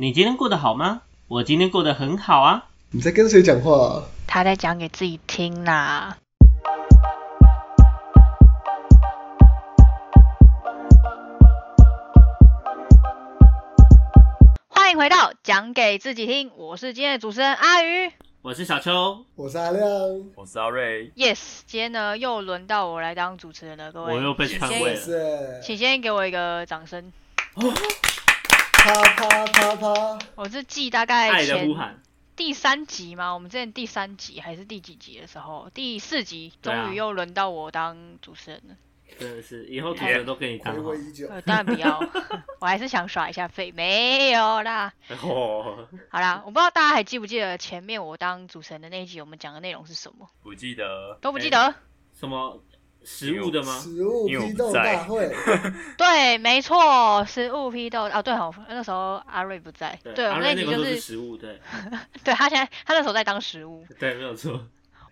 你今天过得好吗？我今天过得很好啊。你在跟谁讲话、啊？他在讲给自己听啦。欢迎回到讲给自己听，我是今天的主持人阿鱼。我是小秋，我是阿亮。我是阿瑞，Yes，今天呢又轮到我来当主持人了，各位。我又被篡位了。是请先给我一个掌声。啪啪啪啪，我是记大概爱的前呼喊，第三集吗？我们之前第三集还是第几集的时候，第四集对啊终于又轮到我当主持人了。真的是以后主持人都给你当好回。味已久。呃，当然不要，我还是想耍一下废，没有啦。哦，好啦，我不知道大家还记不记得前面我当主持人的那一集，我们讲的内容是什么？不记得都不记得？什么食物的吗？食物批斗大会，对，没错，食物批斗啊，对哦，那时候阿瑞不在，对，我阿们那瑞那个都是集就是，食物，对。对他现在他那时候在当食物，对，没有错。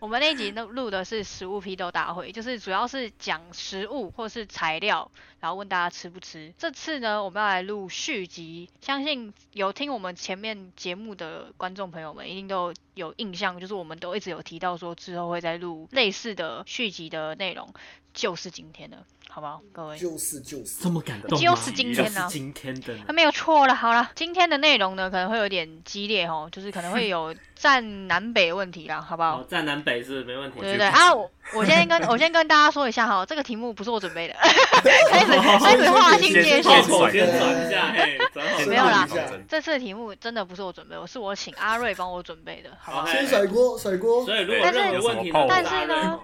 我们那一集录录的是食物批斗大会，就是主要是讲食物或是材料，然后问大家吃不吃。这次呢，我们要来录续集，相信有听我们前面节目的观众朋友们一定都有印象，就是我们都一直有提到说之后会再录类似的续集的内容，就是今天的，好不好，各位？就是就是这。么感动？就是今天啊就是今天的呢啊，没有错了。好了，今天的内容呢可能会有点激烈哦，就是可能会有占南北问题啦，好不好好，？站南北是没问题。对对对啊，我我先跟 我先跟大家说一下哈，这个题目不是我准备的，开始开始划清界，限。我先转一下，嘿，没有啦这次的题目真的不是我准备，我是我请阿瑞帮我准备的，好不好？先甩锅，甩锅。所以如果但是任何问题，但是呢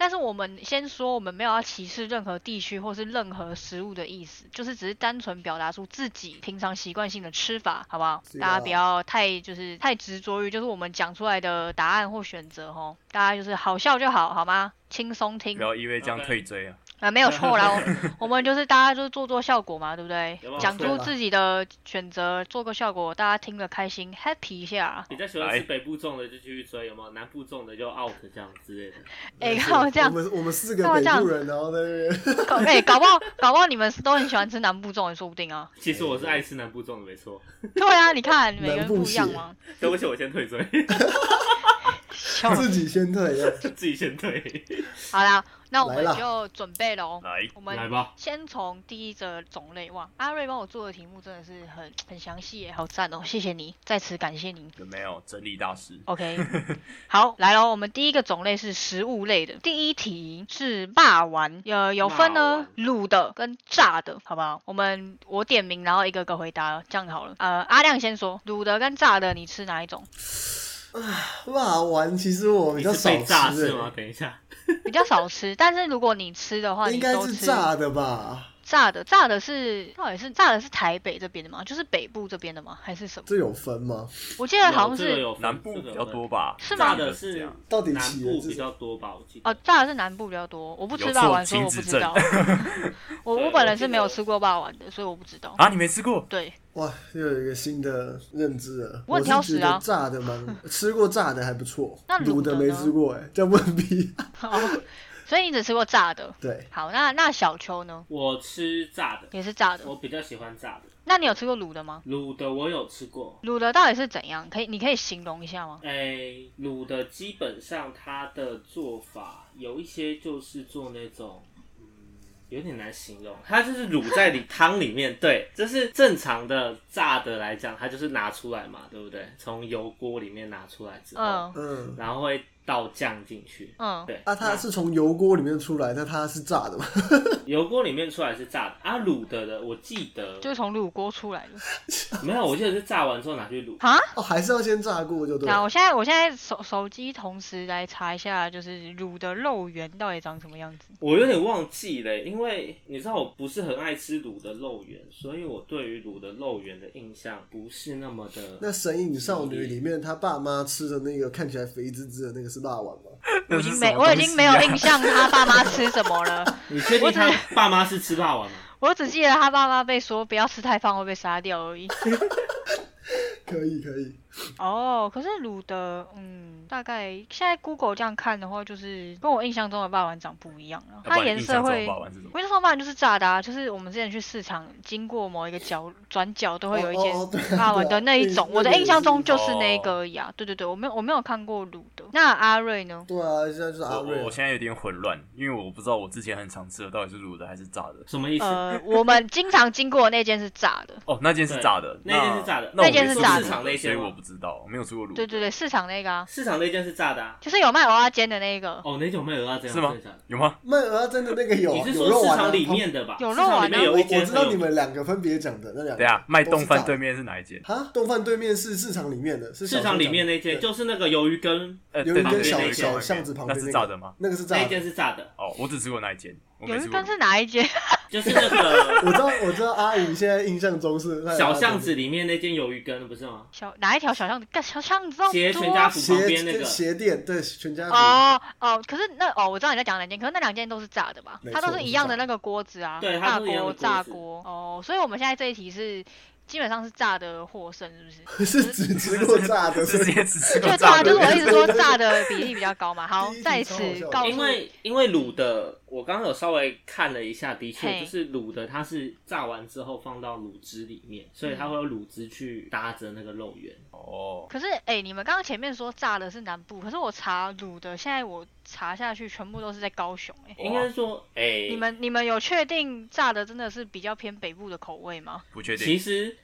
但是我们先说，我们没有要歧视任何地区或是任何食物的意思，就是只是单纯表达出自己平常习惯性的吃法，好不好？啊大家不要太就是太执着于就是我们讲出来的答案或选择吼，大家就是好笑就好，好吗？轻松听不要因为这样退追啊！啊，没有错啦，我 我们就是大家就是做做效果嘛，对不对讲出自己的选择，做个效果，大家听了开心，happy 一下。比较喜欢吃北部种的就继续追，有没有？南部种的就 out 这样之类的。哎、没错看我这样我，们我们四个北部人，然后在那边。搞哎、搞不好搞不好你们都很喜欢吃南部粽，也说不定啊。其实我是爱吃南部种的，没错。对啊，你看每个人不一样血嘛。对不起，我先退追，笑 自己先退的。自己先退。好啦，那我们就准备喽。来，我们来吧，先从第一则种类哇，阿瑞帮我做的题目真的是很很详细耶，好赞哦，谢谢你，在此感谢你。有没有整理大师？OK，好，来喽，我们第一个种类是食物类的。第一题是霸丸，呃，有分呢卤的跟炸的，好不好？我们我点名，然后一个个回答，这样好了。呃，阿亮先说，卤的跟炸的，你吃哪一种？辣丸其实我比较少吃是吗？欸，等一下，比较少吃，但是如果你吃的话，应该是炸的吧？炸的，炸的是到底是炸的是台北这边的吗？就是北部这边的吗？还是什么？这有分吗？我记得好像是有这个有南部比较多。吧？是吗炸的是这样到底南起部比较多吧？我记得。哦，炸的是南部比较多，我不吃霸王，所以我不知道。我我本人是没有吃过霸王的，所以我不知道。啊，你没吃过？对，哇，又有一个新的认知了。我很挑食啊炸的蛮吃过炸的还不错，那卤的没吃过哎，这样不能比。哦，所以你只吃过炸的。对，好，那那小秋呢？我吃炸的，也是炸的。我比较喜欢炸的。那你有吃过卤的吗？卤的我有吃过，卤的到底是怎样？可以，你可以形容一下吗？哎，卤的基本上它的做法有一些就是做那种，嗯，有点难形容。它就是卤在里 汤里面，对，这是正常的炸的来讲，它就是拿出来嘛，对不对？从油锅里面拿出来之后，嗯嗯，然后会倒酱进去，嗯，对。啊，它是从油锅里面出来，那它是炸的吗？油锅里面出来是炸的啊，卤的的我记得就是从卤锅出来的。没有，我记得是炸完之后拿去卤。啊？哦，还是要先炸过就对那。我现在我现在手手机同时来查一下，就是卤的肉圆到底长什么样子？我有点忘记了，因为你知道我不是很爱吃卤的肉圆，所以我对于卤的肉圆的印象不是那么的。那《神隐少女》里面，她爸妈吃的那个看起来肥滋滋的那个是辣丸吗？我已经没我已经没有印象他爸妈吃什么了，你确定他爸妈是吃霸王吗？我只记得他爸妈被说不要吃太胖会被杀掉而已。可以可以，哦，可是卤的，嗯，大概现在 Google 这样看的话，就是跟我印象中的霸王长不一样了。它颜色会？我印象中霸王就是炸的啊，就是我们之前去市场经过某一个角转角都会有一间霸王的那一种，我的印象中就是那个而已啊。对对对，我没有我没有看过卤的。那阿瑞呢？对啊，现在就是阿瑞啊我我现在有点混乱，因为我不知道我之前很常吃的到底是卤的还是炸的。什么意思？呃，我们经常经过那间是炸的。哦，那间是炸的，那间是炸的那我那件没吃过是炸的市场那间所以我不知道，我没有吃过卤。对对对，市场那个啊，市场那间是炸的啊。就是有卖蚵仔煎的那个。哦，那种没有要这样是吗有吗？卖鹅真的那个有啊，你是说市场里面的吧？有肉丸啊面有一间我我知道你们两个分别讲的那两个。对啊，卖冻饭对面。是哪一间？哈，冻饭对面是市场里面的，是市场里面那间间，就是那个鱿鱼羹呃，有一根对对对小小巷子旁边那那个是炸的吗？那个是炸的那一间。是炸的，哦，我只吃过那一间。有一根是哪一间？就是那个 我知道，我知道阿姨现在印象中是那小巷子里面那间鱿鱼羹，不是吗？小哪一条小巷子？干小巷子斜全家福旁边那个，鞋店，对全家福。哦哦，可是那哦，我知道你在讲哪间，可是那两间都是炸的吧没？它都是一样的那个锅子啊，对它大锅、都是一样的锅炸锅。哦，所以我们现在这一题是基本上是炸的获胜，是不是？是只吃过炸的，直接只吃过就炸，炸的。就是我一直说炸的比例比较高嘛。好在此告诉因为因为卤的，我刚刚有稍微看了一下，的确就是卤的，它是炸完之后放到卤汁里面，所以它会有卤汁去搭着那个肉圆。哦，可是哎、你们刚刚前面说炸的是南部，可是我查卤的，现在我查下去全部都是在高雄哎、应该说，哎、你们你们有确定炸的真的是比较偏北部的口味吗？不确定。其实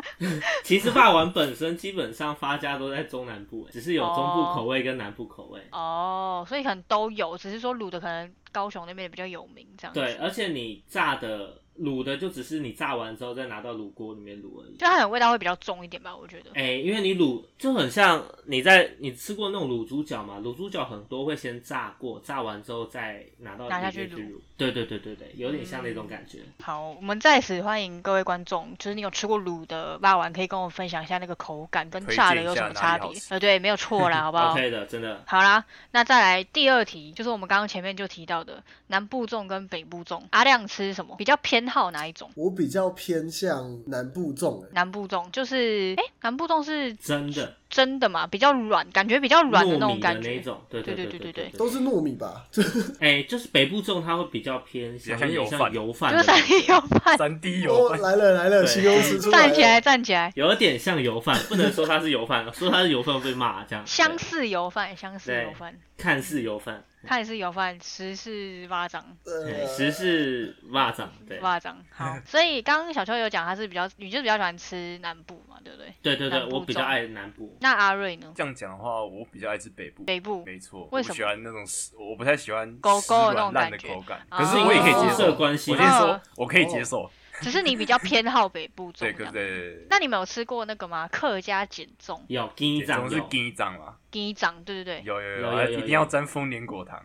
其实霸王本身基本上发家都在中南部，只是有中部口味跟南部口味。哦，所以可能都有，只是说卤的可能高雄那边比较有名这样子。对，而且你炸的卤的就只是你炸完之后再拿到卤锅里面卤而已。就它的味道会比较重一点吧，我觉得。哎、因为你卤就很像你在你吃过那种卤猪脚嘛，卤猪脚很多会先炸过，炸完之后再拿到拿下去卤里面去卤。对对对对对，有点像那种感觉。好，我们在此欢迎各位观众，就是你有吃过卤的霸丸，可以跟我分享一下那个口感跟炸的有什么差别。呃，对，没有错啦，好不好？OK 的，真的。好啦，那再来第二题，就是我们刚刚前面就提到的南部粽跟北部粽。阿亮吃什么？比较偏好哪一种？我比较偏向南部粽，哎，南部粽就是，哎、南部粽是真的。真的嘛？比较软，感觉比较软的那种感觉。那种，对对对对对都是糯米吧？哎、就是北部粽它会比较偏向比较像有像油饭。油饭就是三 D，油饭，三 D 油哦，饭，来了来了，对。形容词出来了。站起来，站起来，有点像油饭，不能说它是油饭，说它是油饭会被骂这样。相似油饭，相似油饭，看似油饭，它也是有饭，十是巴掌。哎呃，实是蚂蚱，对巴掌好，所以刚刚小秋有讲他是比较，你就是比较喜欢吃南部嘛，对不对？对对对我比较爱南部。那阿瑞呢？这样讲的话，我比较爱吃北部。北部没错，为什么喜欢那种湿，我不太喜欢狗湿狗的那种烂的感觉口感，哦可是我也可以接受。关系我先说嗯，我可以接受。只是你比较偏好北部粽对。对对。那你们有吃过那个吗？客家碱粽、有金对，掌是鸡掌嘛，鸡掌，对对对。有有有，有有有还一定要沾丰年果糖。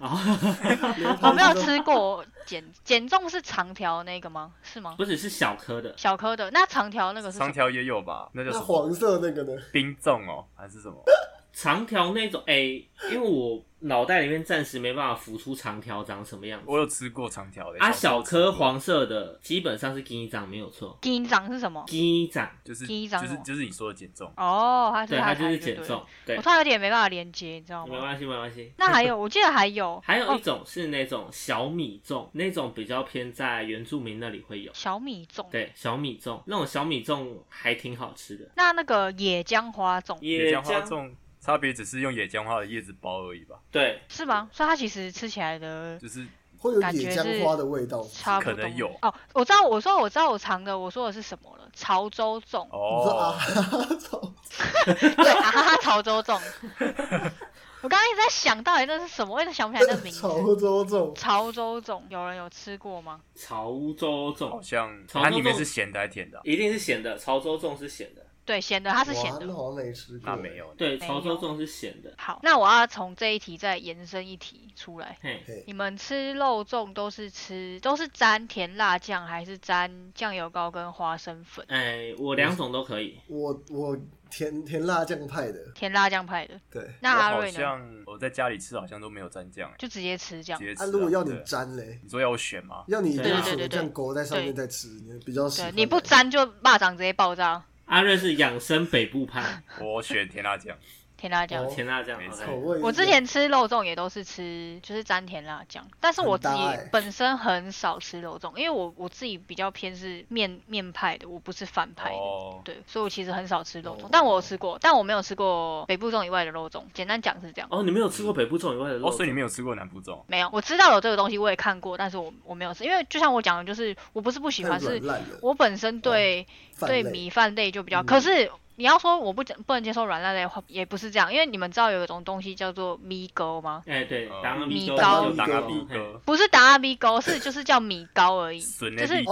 哦，我没有吃过碱碱粽是长条那个吗？是吗？不是是小颗的，小颗的，那长条那个是？长条也有吧？那叫什么？黄色那个呢？冰粽哦，还是什么？长条那种，哎、因为我脑袋里面暂时没办法浮出长条长什么样子。我有吃过长条的。啊，小颗黄色的基本上是金掌没有错，鸡掌是什么？金掌就是鸡掌哦就是就是你说的减重。哦，它是对，它就是减重，对我，突然有点没办法连接，你知道吗？没关系没关系。那还有，我记得还有，还有一哦种是那种小米粽，那种比较偏在原住民那里会有。小米粽。对，小米粽那种小米粽还挺好吃的。那那个野姜花粽野姜花粽差别只是用野姜花的叶子包而已吧，对，是吗？所以它其实吃起来的就是会有野姜是花的味道。差不多。可能有哦，我知道，我说我知道我尝的，我说的是什么了？潮州粽，哦，，操！对啊哈哈，潮州粽。我刚刚一直在想到底那是什么，我一直想不起来那名字。潮州粽，潮州粽，有人有吃过吗？潮州粽好像它里面是咸的还是甜的啊？一定是咸的，潮州粽是咸的。对，咸的，它是咸的。好像没吃过。那没。有。对，潮州粽是咸的。好，那我要从这一题再延伸一题出来。嘿，你们吃肉粽都是吃都是沾甜辣酱，还是沾酱油膏跟花生粉？哎，我两种都可以。我我甜甜辣酱派的，甜辣酱派的。对。那阿瑞呢？像我在家里吃好像都没有蘸酱，就直接吃这样直。接吃啊。啊，如果要你对沾嘞，你说要我选吗？要你对对拿对对什么酱勾在上面再吃，你比较喜对，欢。你不沾就蚂蚱直接爆炸。阿瑞是养生北部派，我选甜辣酱。甜辣酱。哦甜辣酱我之前吃肉粽也都是吃，就是沾甜辣酱，但是我自己本身很少吃肉粽，因为我我自己比较偏是面面派的，我不是饭派的。哦，对，所以我其实很少吃肉粽，哦但我有吃过，但我没有吃过北部粽以外的肉粽。简单讲是这样，哦，你没有吃过北部粽以外的肉哦，粽？所以你没有吃过南部粽？没有，我知道有这个东西，我也看过，但是我我没有吃，因为就像我讲的，就是我不是不喜欢，是我本身对、对米饭类就比较，嗯可是你要说我不讲不能接受软烂类的话，也不是这样，因为你们知道有一种东西叫做米糕吗？哎，对，米糕不是打阿米糕，是就是叫米糕而已，就是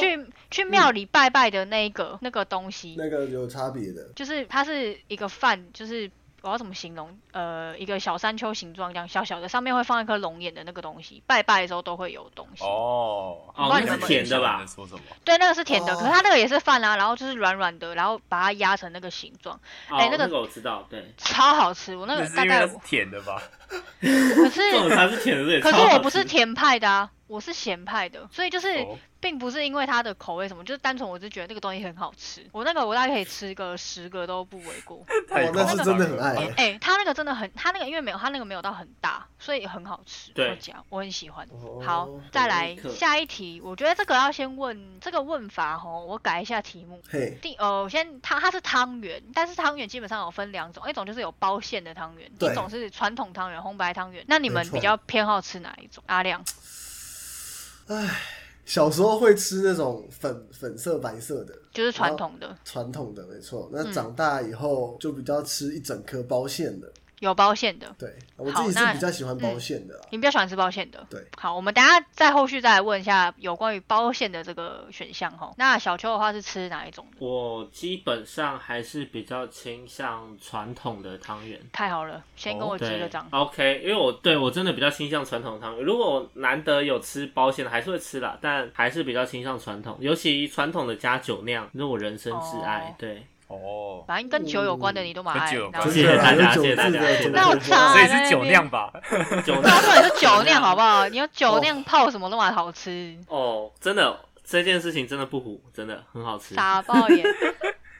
去去庙里拜拜的那一个那个东西，那个有差别的，就是它是一个饭，就是我要怎么形容？呃，一个小山丘形状这样小小的，上面会放一颗龙眼的那个东西，拜拜的时候都会有东西。哦，哦那是甜的吧说什么？对，那个是甜的，哦可是它那个也是饭啊，然后就是软软的，然后把它压成那个形状，哦哎那个那个我知道，对，超好吃。我那那个大概是因为它是甜的吧？可这种是才是甜的，可是我不是甜派的啊，我是咸派的，所以就是。哦并不是因为它的口味什么，就是单纯我是觉得那个东西很好吃。我那个我大概可以吃个十个都不为过。哦，太夸那是真的很爱哎、欸，它那个真的很，它那个因为没有它那个没有到很大，所以很好吃。对我讲我很喜欢。哦好，再来下一题，我觉得这个要先问这个问法吼，我改一下题目。嘿，第呃，我先它它是汤圆，但是汤圆基本上有分两种，一种就是有包馅的汤圆，一种是传统汤圆，红白汤圆。那你们比较偏好吃哪一种？阿亮，小时候会吃那种粉粉色白色的就是传统的，传统的，没错。那嗯长大以后就比较吃一整颗包馅的，有包馅的。对我好那自己是比较喜欢包馅的啦。你比较喜欢吃包馅的？对。好，我们等下再后续再来问一下有关于包馅的这个选项哈。那小秋的话是吃哪一种的？我基本上还是比较倾向传统的汤圆。太好了，先跟我击对个掌。，OK，因为我对我真的比较倾向传统汤圆。如果我难得有吃包馅的，还是会吃啦，但还是比较倾向传统，尤其传统的加酒酿，是我人生挚爱。哦对，哦，反正跟酒有关的你都蛮爱，跟酒然后谢谢大家谢谢大家那我差所以是酒酿吧？酒 那酿重点是酒酿好不好？你用酒酿泡什么都蛮好吃，哦，真的这件事情真的不糊，真的很好吃。傻爆眼。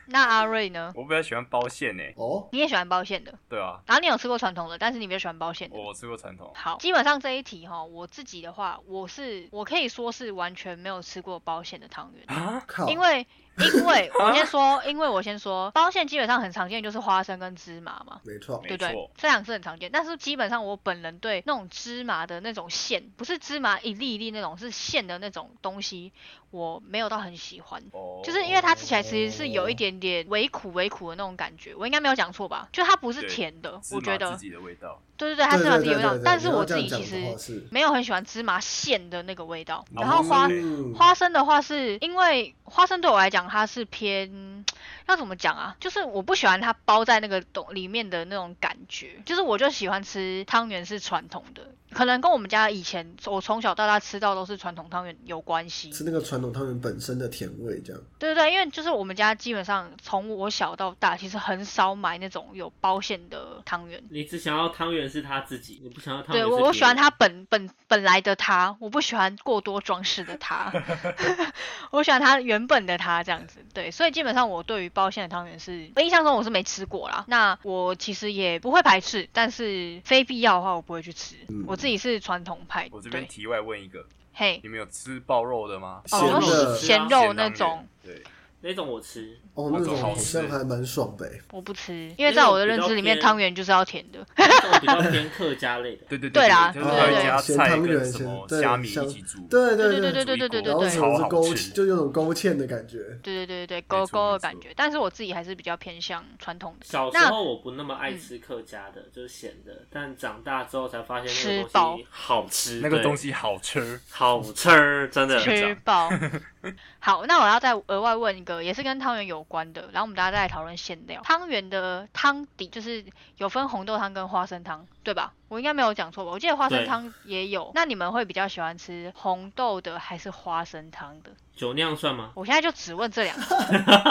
那阿瑞呢？我比较喜欢包馅诶。哦，你也喜欢包馅的，对啊，然后你有吃过传统的，但是你比较喜欢包馅的。我吃过传统。好，基本上这一题哈，我自己的话，我是我可以说是完全没有吃过包馅的汤圆，啊，靠，因为因为我先说，因为我先说，包馅基本上很常见就是花生跟芝麻嘛。没错，对不对错？这两个是很常见，但是基本上我本人对那种芝麻的那种馅，不是芝麻一粒一粒那种，是馅的那种东西，我没有到很喜欢。哦，就是因为它吃起来其实是有一点点微苦微苦的那种感觉，我应该没有讲错吧？就它不是甜的，我觉得麻自，己的味道。对对对，它是芝麻自己的味道但是我自己其实没有很喜欢芝麻馅的那个味道。哦然后花嗯花生的话，是因为花生对我来讲，它是偏要怎么讲啊？就是我不喜欢它包在那个东里面的那种感觉，就是我就喜欢吃汤圆是传统的，可能跟我们家以前我从小到大吃到都是传统汤圆有关系。是那个传统汤圆本身的甜味，这样。对对对，因为就是我们家基本上从我小到大，其实很少买那种有包馅的汤圆。你只想要汤圆是他自己，你不想要汤圆对我，我喜欢它本本本来的它，我不喜欢过多装饰的它 我喜欢它原本的它这样子。对，所以基本上我对于包馅的汤圆是，我印象中我是没吃过啦。那我其实也不会排斥，但是非必要的话我不会去吃。嗯我自己是传统派，我这边题外问一个，嘿，你们有吃爆肉的吗？哦，咸肉那种。对，那种我吃，哦，那种好像还蛮爽的欸。我不吃，因为在我的认知里面，汤圆就是要甜的。那种比较 偏客家类的。对对对啦就是对对它会加咸菜汤圆跟什么咸虾米对一起煮，对对对对对对，对对对然后对什么是勾超好吃，就有种勾芡的感觉。对对对对勾错没错勾的感觉，但是我自己还是比较偏向传统的。小时那候我不那么爱吃客家的，就是咸的，但长大之后才发现那吃个饱东西好吃，对那个东西好吃。好吃，真的。吃爆。好，那我要再额外问一个，也是跟汤圆有关的，然后我们大家再来讨论馅料。汤圆的汤底就是有分红豆汤跟花生汤，对吧？我应该没有讲错吧？我记得花生汤也有。那你们会比较喜欢吃红豆的还是花生汤的？酒酿算吗？我现在就只问这两个，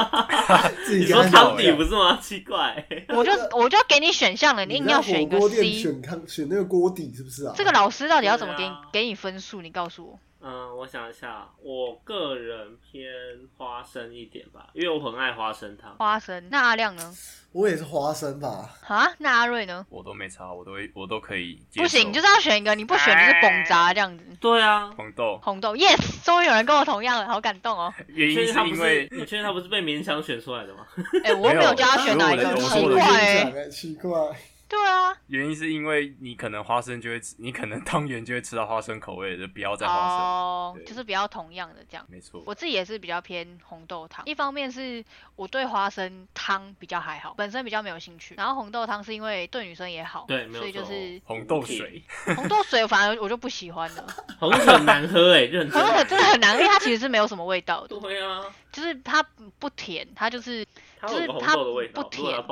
自 你说己跟他汤底不是吗？奇怪，我就我就给你选项了，你硬要选一个火锅店 C。选汤选那个锅底是不是啊？这个老师到底要怎么给你啊给你分数？你告诉我。嗯，我想一下，我个人偏花生一点吧，因为我很爱花生汤。花生，那阿亮呢？我也是花生吧，啊，那阿瑞呢？我都没差，我都会我都可以接受。不行，就是要选一个，你不选就是崩渣这样子。对啊，红豆，红豆，yes，终于有人跟我同样了，好感动哦。原因是确定他不是因为你确定他不是被勉强选出来的吗？哎、我又没有叫他选哪一个，没有我奇怪 奇怪，对啊，原因是因为你可能花生就会吃，你可能汤圆就会吃到花生口味的，就不要再花生。哦，就是比较同样的这样。没错，我自己也是比较偏红豆汤，一方面是我对花生汤比较还好，本身比较没有兴趣，然后红豆汤是因为对女生也好，对没有所以就错是红豆水，红豆水反而我就不喜欢了，红豆水很难喝哎，认真红。豆水真的很难，因为它其实是没有什么味道的，对啊，就是它不甜，它就是就是它不甜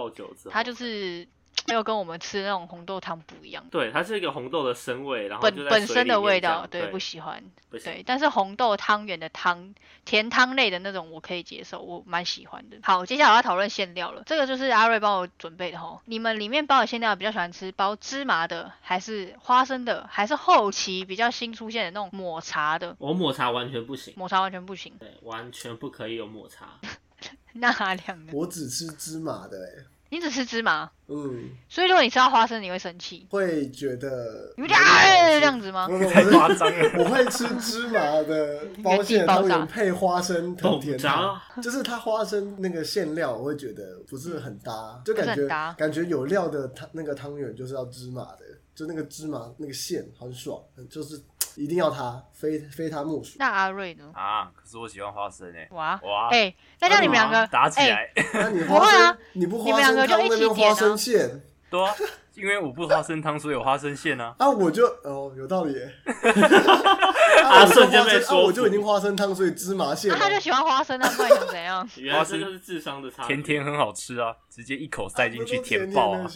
它就是 没有跟我们吃那种红豆汤不一样。对，它是一个红豆的生味，然后本本身的味道，对，不喜欢。对，但是红豆汤圆的汤，甜汤类的那种我可以接受，我蛮喜欢的。好，接下来我要讨论馅料了，这个就是阿瑞帮我准备的吼。你们里面包的馅料比较喜欢吃包芝麻的，还是花生的，还是后期比较新出现的那种抹茶的？我抹茶完全不行，抹茶完全不行。对，完全不可以有抹茶。那两个？我只吃芝麻的哎，你只吃芝麻，嗯，所以如果你吃到花生，你会生气，会觉得你会觉得啊这样子吗？不？不，太夸张了。我会吃芝麻的包馅汤圆配花生藤甜汤，就是它花生那个馅料，我会觉得不是很搭，就感觉感觉有料的汤那个汤圆就是要芝麻的，就那个芝麻那个馅很爽，就是一定要他，非非他莫属。那阿瑞呢？啊，可是我喜欢花生诶、哇，哇，哎、那叫你们两个，哎、打起来，那你不会花生，啊你不你们花生两个就一汤那边起花生馅对啊，因为我不花生汤，所以有花生馅啊。啊，我就哦有道理耶。啊我就瞬间花生啊，被说服我就已经花生汤，所以芝麻馅啊。那他就喜欢花生，那不然想怎样？原来这就是智商的差别。甜甜很好吃啊，直接一口塞进去啊甜爆啊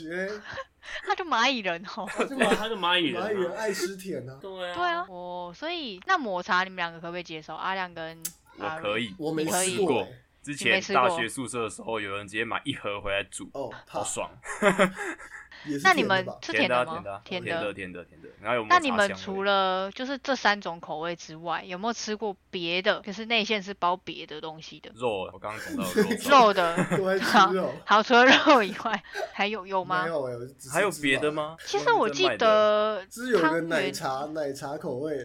他就蚂蚁人哦。他就蚂蚁人啊。蚂蚁人爱吃甜啊。对啊，对啊，哦，所以那抹茶你们两个可不可以接受？阿亮跟阿我可以，我没吃过欸。之前大学宿舍的时候，有人直接买一盒回来煮，哦，好，爽，那你们甜的吧？是甜的啊吗？甜的啊甜甜的甜的甜的，然后有那你们除了就是这三种口味之外，有没有吃过别的？就是内馅是包别的东西的，肉，我刚刚讲到的肉 的。好。好，除了肉以外，还有有吗还有别的？吗？其实我记得只有个汤圆奶茶奶茶口味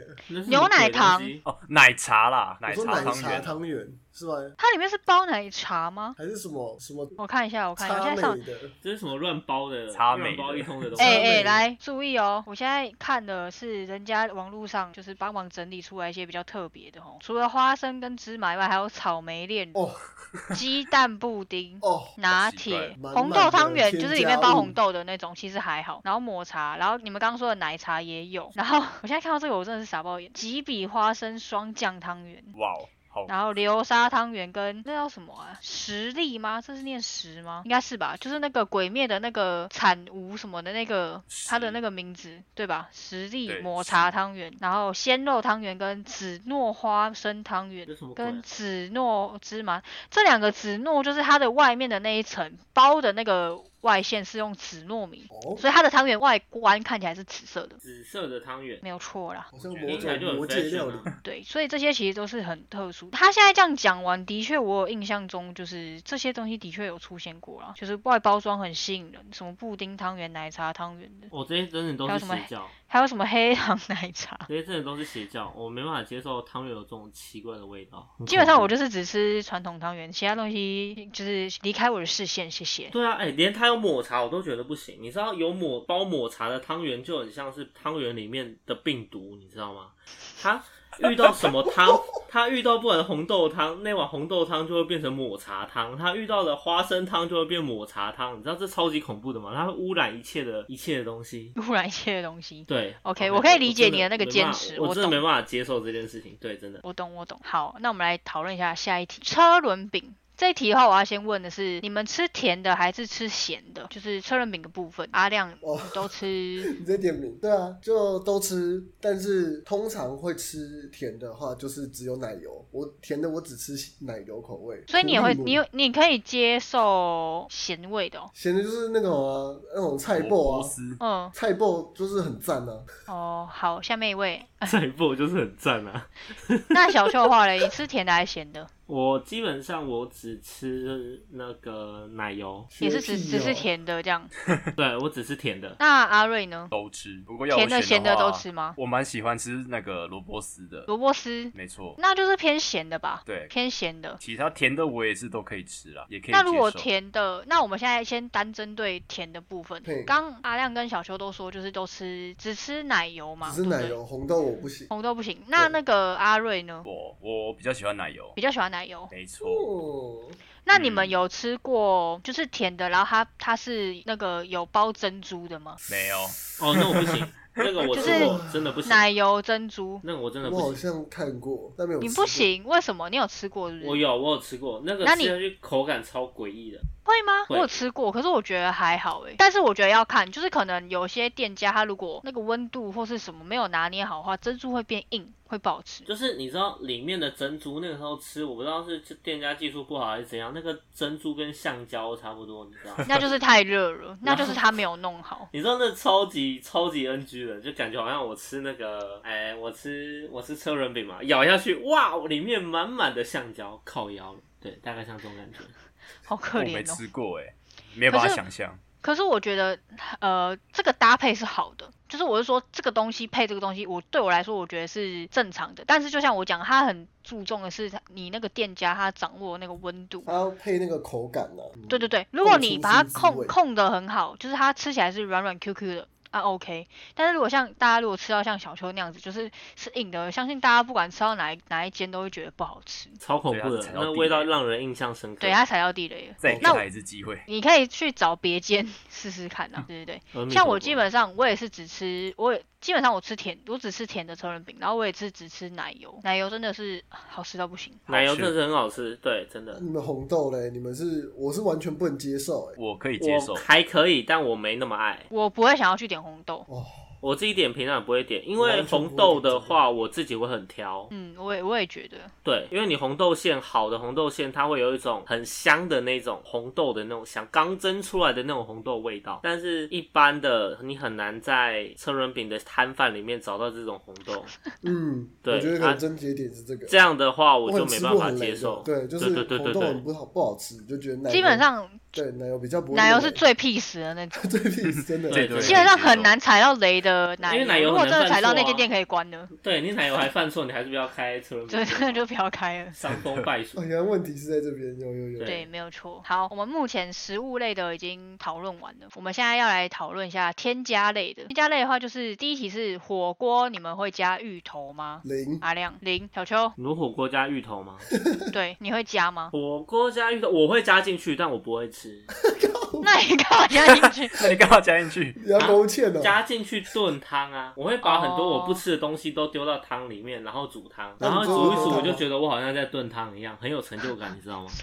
牛奶糖哦，奶茶啦，奶茶茶汤圆，汤圆是吗？它里面是包奶茶吗？还是什么什么我看一下，我看一下，我现在上的？这是什么乱包的、茶美包一通的东西？哎哎、来注意哦！我现在看的是人家网络上就是帮忙整理出来一些比较特别的哦，除了花生跟芝麻以外，还有草莓炼乳、哦鸡蛋布丁。哦，拿铁、红豆汤圆就是里面包红豆的那种，其实还好。然后抹茶，然后你们刚刚说的奶茶也有。然后我现在看到这个，我真的是傻爆眼。几笔花生双酱汤圆，哇哦，好，然后流沙汤圆跟那叫什么啊？实力吗？这是念实吗？应该是吧，就是那个鬼灭的那个产无什么的那个它的那个名字对吧？实力抹茶汤圆，然后鲜肉汤圆跟紫糯花生汤圆跟紫糯芝麻这两个紫糯就是它的外面的那一层包的那个外馅是用紫糯米，哦，所以它的汤圆外观看起来是紫色的，紫色的汤圆，没有错啦。好像某听起来就很种魔界 fashion 料理啊。对，所以这些其实都是很特殊。他现在这样讲完，的确我有印象中就是这些东西的确有出现过啦，就是外包装很吸引人，什么布丁汤圆、奶茶汤圆的，我、这些真的都还有什么是邪教，还有什么黑糖奶茶。这些真的都是邪教，我没办法接受汤圆有这种奇怪的味道。基本上我就是只吃传统汤圆，其他东西就是离开我的视线，谢谢。对啊，哎、连它有抹茶我都觉得不行。你知道有抹包抹茶的汤圆就很像是汤圆里面的病毒，你知道吗？它遇到什么汤，他遇到不管红豆汤，那碗红豆汤就会变成抹茶汤；他遇到的花生汤就会变抹茶汤。你知道这超级恐怖的吗？它会污染一切的一切的东西。污染一切的东西。对 OK，我可以理解你的那个坚持我真的没办法接受这件事情。对，真的。我懂，我懂。好，那我们来讨论一下下一题，车轮饼。这一题的话，我要先问的是，你们吃甜的还是吃咸的？就是车轮饼的部分，阿亮哦你都吃 你在点名？对啊，就都吃，但是通常会吃甜的话，就是只有奶油。我甜的我只吃奶油口味，所以你也会，你有你可以接受咸味的哦。咸的就是那种啊，那种菜萝爆啊，嗯，菜爆就是很赞啊。哦，好，下面一位，菜爆就是很赞啊。那小秀的话嘞，你吃甜的还是咸的？我基本上我只吃那个奶油，也是只只是甜的这样。对我只吃甜的。那阿瑞呢？都吃。不过要甜的咸的都吃吗我蛮喜欢吃那个萝卜丝的，萝卜丝，没错。那就是偏咸的吧？对，偏咸的。其他甜的我也是都可以吃啦，也可以。那如果甜的，那我们现在先单针对甜的部分嘿。刚阿亮跟小秋都说，就是都吃只吃奶油嘛，只吃奶油，红豆我不行。红豆不行。那那个阿瑞呢？我我比较喜欢奶油，比较喜欢奶油。没错。哦，那你们嗯有吃过就是甜的，然后它它是那个有包珍珠的吗？没有，哦，那我不行，那个我就是吃过，真的不行。奶油珍珠，那个我真的我好不行。像看过，但没有。你不。行，为什么？你有吃过是不是？我有，我有吃过，那个那你吃下去口感超诡异的。会吗？我有吃过，可是我觉得还好诶。但是我觉得要看，就是可能有些店家他如果那个温度或是什么没有拿捏好的话，珍珠会变硬，会不好吃。就是你知道里面的珍珠，那个时候吃，我不知道是店家技术不好还是怎样，那个珍珠跟橡胶差不多，你知道吗？那就是太热了，那就是他没有弄好。你知道那超级超级 NG 的，就感觉好像我吃那个，哎、我吃我吃车轮饼嘛，咬下去，哇，里面满满的橡胶，靠腰了，对，大概像这种感觉。好可我没怜哦。吃过哎，没有办法想象。可是我觉得，呃，这个搭配是好的，就是我是说这个东西配这个东西，我对我来说我觉得是正常的。但是就像我讲，他很注重的是你那个店家他掌握那个温度。他要配那个口感呢、啊。对对对，如果你把它控控的很好，就是它吃起来是软软 Q Q 的啊 OK。但是如果像大家如果吃到像小秋那样子，就是是硬的，相信大家不管吃到哪一哪一间都会觉得不好吃。超恐怖的那个味道让人印象深刻。对，他踩到地雷了。再一次机会。你可以去找别间 试试看啊，对对对。像我基本上我也是只吃，我也基本上我吃甜，我只吃甜的车轮饼，然后我也是只吃奶油，奶油真的是好吃到不行。奶油真的是很好吃，对，真的。你们红豆嘞？你们是我是完全不能接受哎、我可以接受，还可以，但我没那么爱。我不会想要去点红豆，哦，我自己点平常也不会点，因为红豆的话，我自己会很挑。嗯，我也我也觉得，对，因为你红豆馅好的红豆馅，它会有一种很香的那种红豆的那种香，刚蒸出来的那种红豆味道。但是一般的你很难在车轮饼的摊贩里面找到这种红豆，嗯，对我觉得可啊能症结点是这个。这样的话我我就没办法接受。对，就是对对对对对红豆很不好不好吃，就觉得基本上对奶油比较不会奶油是最屁死的那种，最屁死真的 对对基本上很难踩到雷的奶因为奶油如果真的踩到那间店可以关的，对你奶油还犯错，你还是不要开车轮饼对。真的就不要开了。伤风败俗哦，。原来问题是在这边，有有有。对对，没有错。好，我们目前食物类的已经讨论完了，我们现在要来讨论一下添加类的。添加类的话，就是第一题是火锅，你们会加芋头吗？零，阿亮零，小秋，你说火锅加芋头吗？对，你会加吗？火锅加芋头我会加进去，但我不会吃。那你干嘛加进去？那你干嘛加进去？你要勾芡哦。加进去炖汤啊，我会把很多哦我不吃的东西都丢到汤里面，然后煮汤，然后煮一煮，我就觉得我好像在炖汤一样，很有成就感，你知道吗？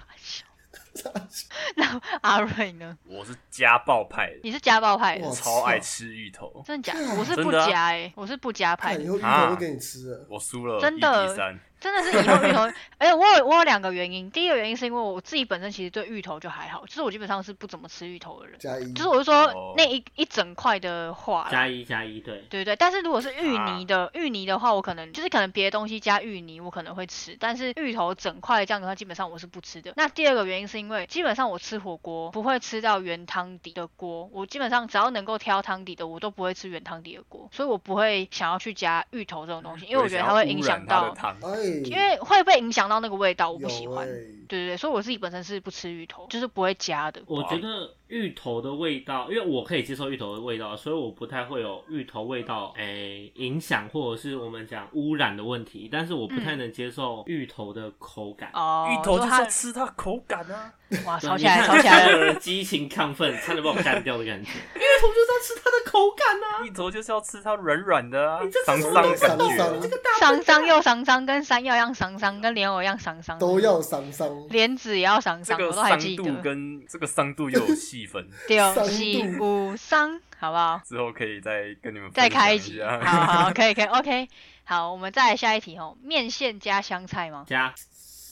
那阿瑞呢？我是家暴派的，你是家暴派的我？超爱吃芋头。真的假的？我是不加哎、我是不加派的看以。后芋啊头都给你吃了。我输了，真的。真的是以后芋头，而且 我有我有两个原因。第一个原因是因为我自己本身其实对芋头就还好，就是我基本上是不怎么吃芋头的人。加一，就是我就说哦那一一整块的话，加一加一，对，对对，但是如果是芋啊泥的，芋泥的话，我可能就是可能别的东西加芋泥，我可能会吃，但是芋头整块这样的话，基本上我是不吃的。那第二个原因是因为基本上我吃火锅不会吃到原汤底的锅，我基本上只要能够挑汤底的，我都不会吃原汤底的锅，所以我不会想要去加芋头这种东西，因为我觉得它会影响到，汤。哎，因为会被影响到那个味道，我不喜欢。对对对，所以我自己本身是不吃芋头，就是不会加的。我觉得芋头的味道，因为我可以接受芋头的味道，所以我不太会有芋头味道诶、影响或者是我们讲污染的问题，但是我不太能接受芋头的口感。哦，芋头就是要吃它口感啊。哇，对吵起来，吵起来了。激情亢奋，差点把我干掉的感觉。芋头就是要吃它的口感啊！芋头就是要吃它软软的啊你这，什么感觉。东西桑桑又桑桑，跟山药一样桑桑，跟莲藕一样桑桑，都要桑桑，莲子也要桑桑，这个我都还桑度记得。跟这个桑度又有细 分，六桑七度五桑，好不好？之后可以再跟你们再开一集，啊。好好，可以可以，OK。好，我们再来下一题哦。面线加香菜吗？加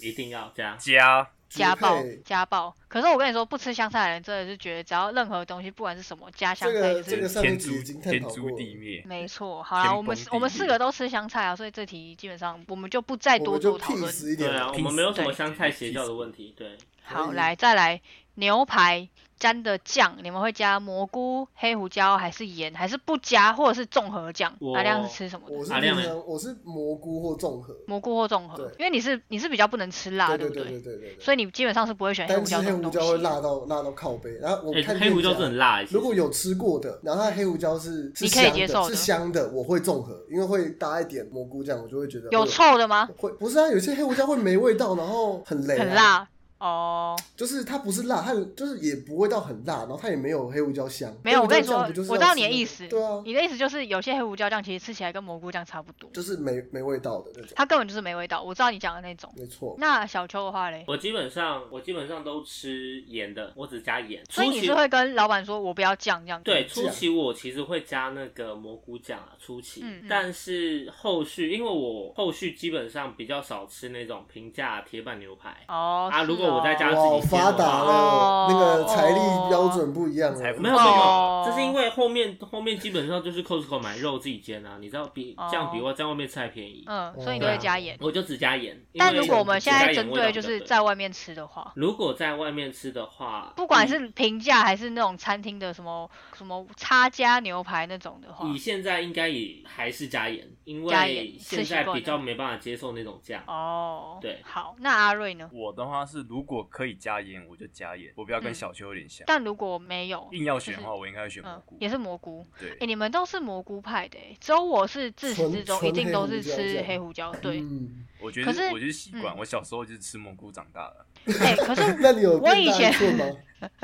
一定要加，加家暴家暴。可是我跟你说，不吃香菜的人真的是觉得，只要任何东西，不管是什么加香菜就是天诛天诛地灭。没错。好啦，我们我们四个都吃香菜啊，所以这题基本上我们就不再多做讨论。对啊，我们没有什么香菜邪教的问题。对，好，来再来牛排沾的酱，你们会加蘑菇、黑胡椒还是盐，还是不加，或者是综合酱？阿亮是吃什么的？我是阿亮呢我是蘑菇或综合，蘑菇或综合，因为你是你是比较不能吃辣，对不对对对对对。所以你基本上是不会选黑胡但是黑胡椒会。辣到辣到靠背，然后我哎、看黑胡椒是很辣、如果有吃过的，然后它黑胡椒是是你可以，接受的是香的，我会综合，因为会搭一点蘑菇酱，我就会觉得有臭的吗？会不是啊？有些黑胡椒会没味道，然后很雷、啊，很，辣哦。就是它不是辣，它就是也不会到很辣，然后它也没有黑胡椒香。没有，我跟你说我知道你的意思。对啊，你的意思就是有些黑胡椒酱其实吃起来跟蘑菇酱差不多，就是没没味道的那种，它根本就是没味道。我知道你讲的那种。没错。那小秋的话嘞，我基本上我基本上都吃盐的，我只加盐。所以你是会跟老板说我不要酱这样子？对，初期我其实会加那个蘑菇酱啊，初期，嗯嗯但是后续因为我后续基本上比较少吃那种平价铁板牛排。哦。啊如果我在家哦自己哇，发达了，哦那个财力标准不一样了。没有没有，哦这是因为后面后面基本上就是 Costco 买肉自己煎啊，你知道比哦这样比我在外面吃还便宜，嗯，所以你都会加盐。我就只加盐。但如果我们现在针对就是在外面吃的话，如果在外面吃的话，不管是平价还是那种餐厅的什么什么差加牛排那种的话你，现在应该也还是加盐，因加盐为现在比较没办法接受那种价。哦，对好，那阿瑞呢？我的话是，如果可以加盐，我就加盐。我比较跟嗯小秋有点像。但如果没有，硬要选就是的话，我应该会选蘑嗯菇，。也是蘑菇。对哎、，你们都是蘑菇派的、欸，只有我是自始至终一定都是吃黑胡椒。对，嗯，我觉可是得我就是习惯，嗯我小时候就是吃蘑菇长大的。哎、可是 那你有我变大以前？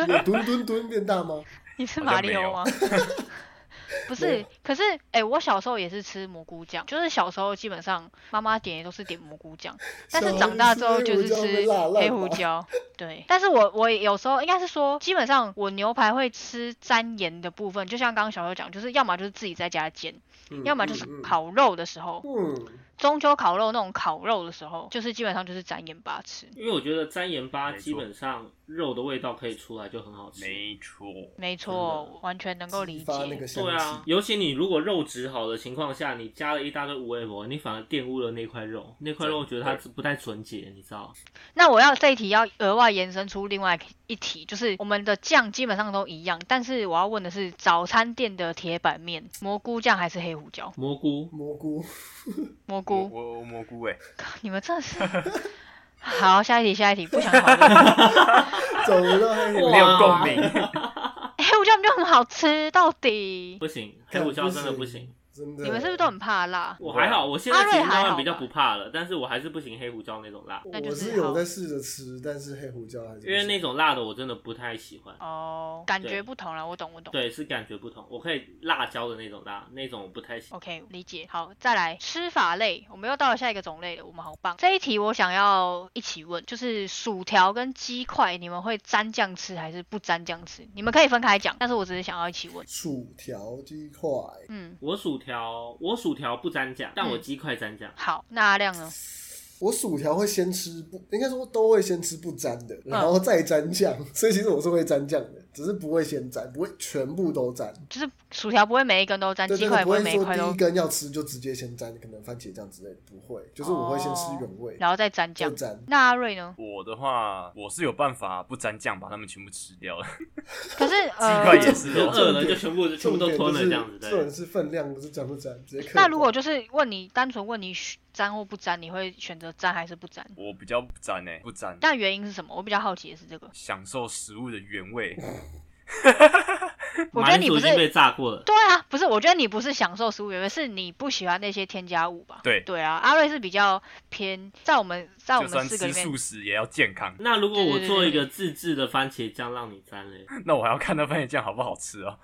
有吨吨吨变大吗？你是马里奥吗？不是，可是哎、我小时候也是吃蘑菇酱，就是小时候基本上妈妈点也都是点蘑菇酱，但是长大之后就是吃黑胡椒。对，但是我我有时候应该是说，基本上我牛排会吃沾盐的部分，就像刚刚小时候讲，就是要么就是自己在家煎，嗯要么就是烤肉的时候，嗯，中秋烤肉那种烤肉的时候，就是基本上就是沾盐巴吃。因为我觉得沾盐巴基本上肉的味道可以出来就很好吃。没错，没错，完全能够理解。对啊。，尤其你如果肉质好的情况下，你加了一大堆无味膜，你反而玷污了那块肉。那块肉我觉得它不太纯洁，你知道？那我要这一题要额外延伸出另外一题，就是我们的酱基本上都一样，但是我要问的是，早餐店的铁板面蘑菇酱还是黑胡椒？蘑菇，蘑菇，蘑菇，我我蘑菇哎，你们真的是。好，下一题，下一题，不想讨论。走到黑胡没有椒，共鸣。黑胡椒就很好吃，到底不行，黑胡椒真的不行。真的。你们是不是都很怕辣？我还好，我现在其实阿瑞还好慢慢比较不怕了，但是我还是不行黑胡椒那种辣，我是有在试着吃，但是黑胡椒还是因为那种辣的我真的不太喜欢。哦，感觉不同了，我懂，我懂。对，是感觉不同。我可以辣椒的那种辣，那种我不太喜欢。OK，理解。好，再来吃法类，我们又到了下一个种类了，我们好棒。这一题我想要一起问，就是薯条跟鸡块，你们会沾酱吃还是不沾酱吃？你们可以分开讲，但是我只是想要一起问。薯条鸡块，嗯，我薯条，我薯条不沾酱，但我嗯鸡块沾酱。好，那阿亮呢？我薯条会先吃不，应该说都会先吃不沾的，嗯然后再沾酱，所以其实我是会沾酱的，只是不会先沾，不会全部都沾。就是薯条不会每一根都沾，对对对，鸡块也会不会说每一块都第一，根要吃就直接先沾，可能番茄酱之类的，不会，就是我会先吃原味，然后再沾酱。那阿瑞呢？我的话，我是有办法不沾酱把它们全部吃掉的。可是 鸡呃块，也是 饿了就全部全部都吞了这样子，重点对。是分量，不是沾不沾，直接嗑那如果就是问你，单纯问你选沾或不沾，你会选择沾还是不沾？我比较不沾诶，不沾，但原因是什么？我比较好奇的是这个。享受食物的原味。我觉得你不是被炸过了。对啊，不是，我觉得你不是享受食物原味，是你不喜欢那些添加物吧？对对啊，阿瑞是比较偏在我们在我们四个里面素食也要健康。那如果我做一个自制的番茄酱让你沾嘞，那我还要看那番茄酱好不好吃哦。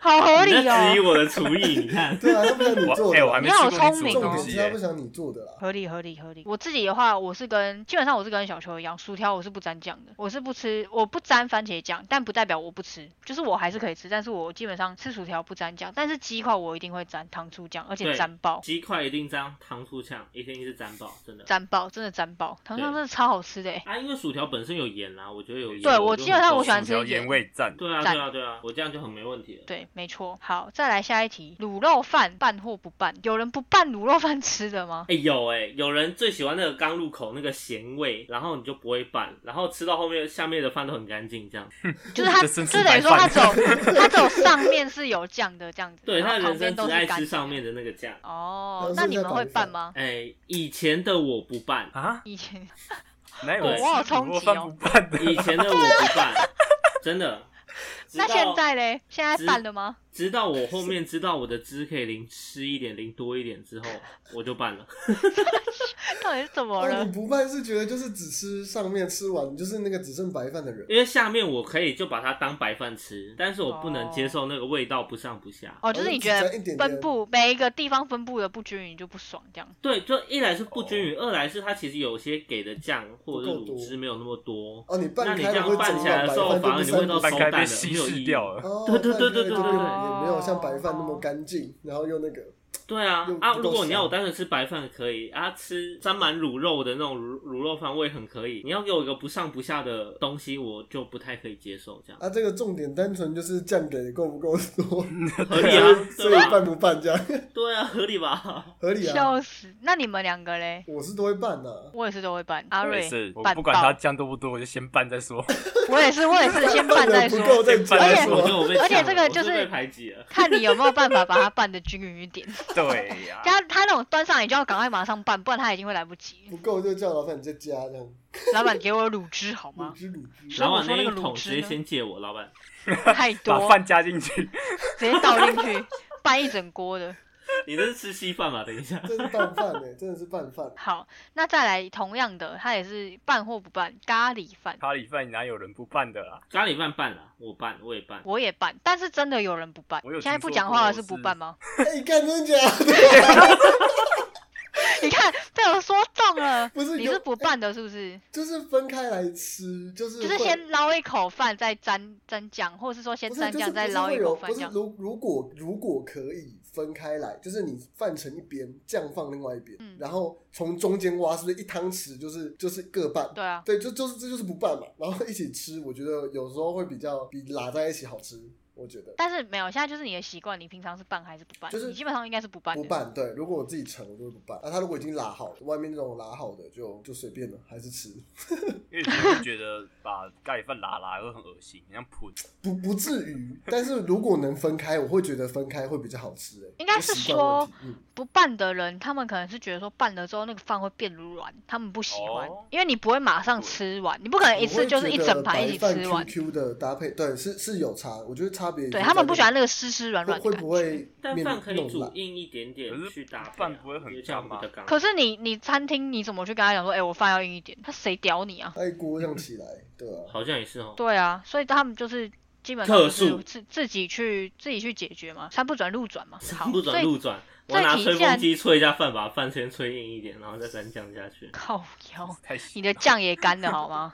好合理你在质疑哦，我的厨艺，你看。对啊，他不想你我哎、做的啊，我还没你好吃过你聪明哦重点煮的东西耶是他不。想你做的啦。合理合理合理。我自己的话，我是跟基本上我是跟小球一样，薯条我是不沾酱的，我是不吃，我不沾番茄酱，但不代表我不吃，就是我还是可以吃，但是我基本上吃薯条不沾酱，但是鸡块我一定会沾糖醋酱，而且沾爆。鸡块一定沾糖醋酱，一定是沾爆，真的。沾爆，真的沾爆，糖醋酱真的超好吃的欸。啊，因为薯条本身有盐啊，我觉得有盐。对我基本上我喜欢吃盐盐味蘸，对啊，对啊，对啊，我这样就很没问题了。对，没错。好，再来下一题，卤肉饭拌或不拌？有人不拌卤肉饭吃的吗？哎、有哎、有人最喜欢那个刚入口那个咸味，然后你就不会拌，然后吃到后面下面的饭都很干净，这样。就是他，就是等于说它饭只有它只有上面是有酱的这样子，对，他旁边生只爱都是吃上面的那个酱。哦那你们会在白饭拌吗？哎、以前的我不拌，啊，以前没有我好卤肉饭冲击哦不拌的？以前的我不拌，真的。直那现在嘞？现在直拌了吗？直到我后面知道我的汁可以淋吃一点，淋多一点之后，我就办了。到底是怎么哦，了你？不办是觉得就是只吃上面吃完，就是那个只剩白饭的人。因为下面我可以就把它当白饭吃，但是我不能接受那个味道不上不下。哦，就是你觉得分布每一个地方分布的不均匀就不爽这样。对，就一来是不均匀，二来是它其实有些给的酱或者卤汁没有那么多。哦，你那你这样拌起来的时候，反而你味道就不三收淡了，拌开被稀没有意义。释掉了。哦，对对对对对对也没有像白饭那么干净，然后又那个对啊啊！如果你要我单纯吃白饭可以啊，吃沾满卤肉的那种卤卤肉饭我也很可以。你要给我一个不上不下的东西，我就不太可以接受这样。啊，这个重点单纯就是酱给的够不够多，合理啊，所以？拌不拌这样对啊，合理吧？合理啊。笑死！那你们两个嘞？我是都会拌的，我也是都会拌。阿瑞我也是，我不管他，酱多不多，我就先拌再说。我也是，我也是先拌再不说。够再加而且我觉得我被而且这个就是。看你有没有办法把它拌的均匀一点。对呀、他他那种端上来就要赶快马上拌，不然他已经会来不及。不够就叫老板再加这样。老板给我卤汁好卤吗？汁卤汁，老板那我说那个卤一桶直接汁呢先借我，老板。太多，把饭加进去，直接倒进去 拌一整锅的。你这是吃稀饭吧？等一下。这是拌饭哎，真的是拌饭。好，那再来同样的，它也是拌或不拌咖喱饭，咖喱饭哪有人不拌的啦？咖喱饭拌啦，我拌，我也拌。我也拌，但是真的有人不拌我有。现在不讲话的是不拌吗？哎，干真的假的？你看被我说中了，不是你是不拌的，是不是？就是分开来吃，就是就是先捞一口饭，再沾沾酱，或者是说先沾酱，就是再捞一口饭酱。如如果如果可以分开来，就是你饭盛一边，酱放另外一边，嗯。然后从中间挖，是不是一汤匙就是就是各半？对啊，对，就就是这就是不拌嘛，然后一起吃，我觉得有时候会比较比拉在一起好吃，我觉得。但是没有，现在就是你的习惯，你平常是拌还是不拌？就是你基本上应该是不拌。不拌，对，如果我自己盛，我就会不拌。啊，他如果已经拉好，外面那种拉好的就就随便了，还是吃，因为觉得把咖喱饭拉拉会很恶心，很像喷。不不至于。但是如果能分开，我会觉得分开会比较好吃、欸。应该是习惯问题嗯，不拌的人，他们可能是觉得说拌了之后那个饭会变软，他们不喜欢，哦因为你不会马上吃完，你不可能一次就是一整盘一起吃完。Q 的搭配，对，是是有差，我觉得差别。对他们不喜欢那个湿湿软软的会感觉。不会但饭可以？煮硬一点点可是去搭配啊、饭不会很可是你你餐厅你怎么去跟他讲说，哎、我饭要硬一点？他谁屌你啊？锅这样起来，对啊。好像也是哦。对啊，所以他们就是基本上就是自自己去自己去解决嘛，山不转路转嘛。好，不所以转路转，我这拿吹风机吹一下饭，把饭先吹硬一点，然后再沾酱下去。靠腰，你的酱也干了好吗？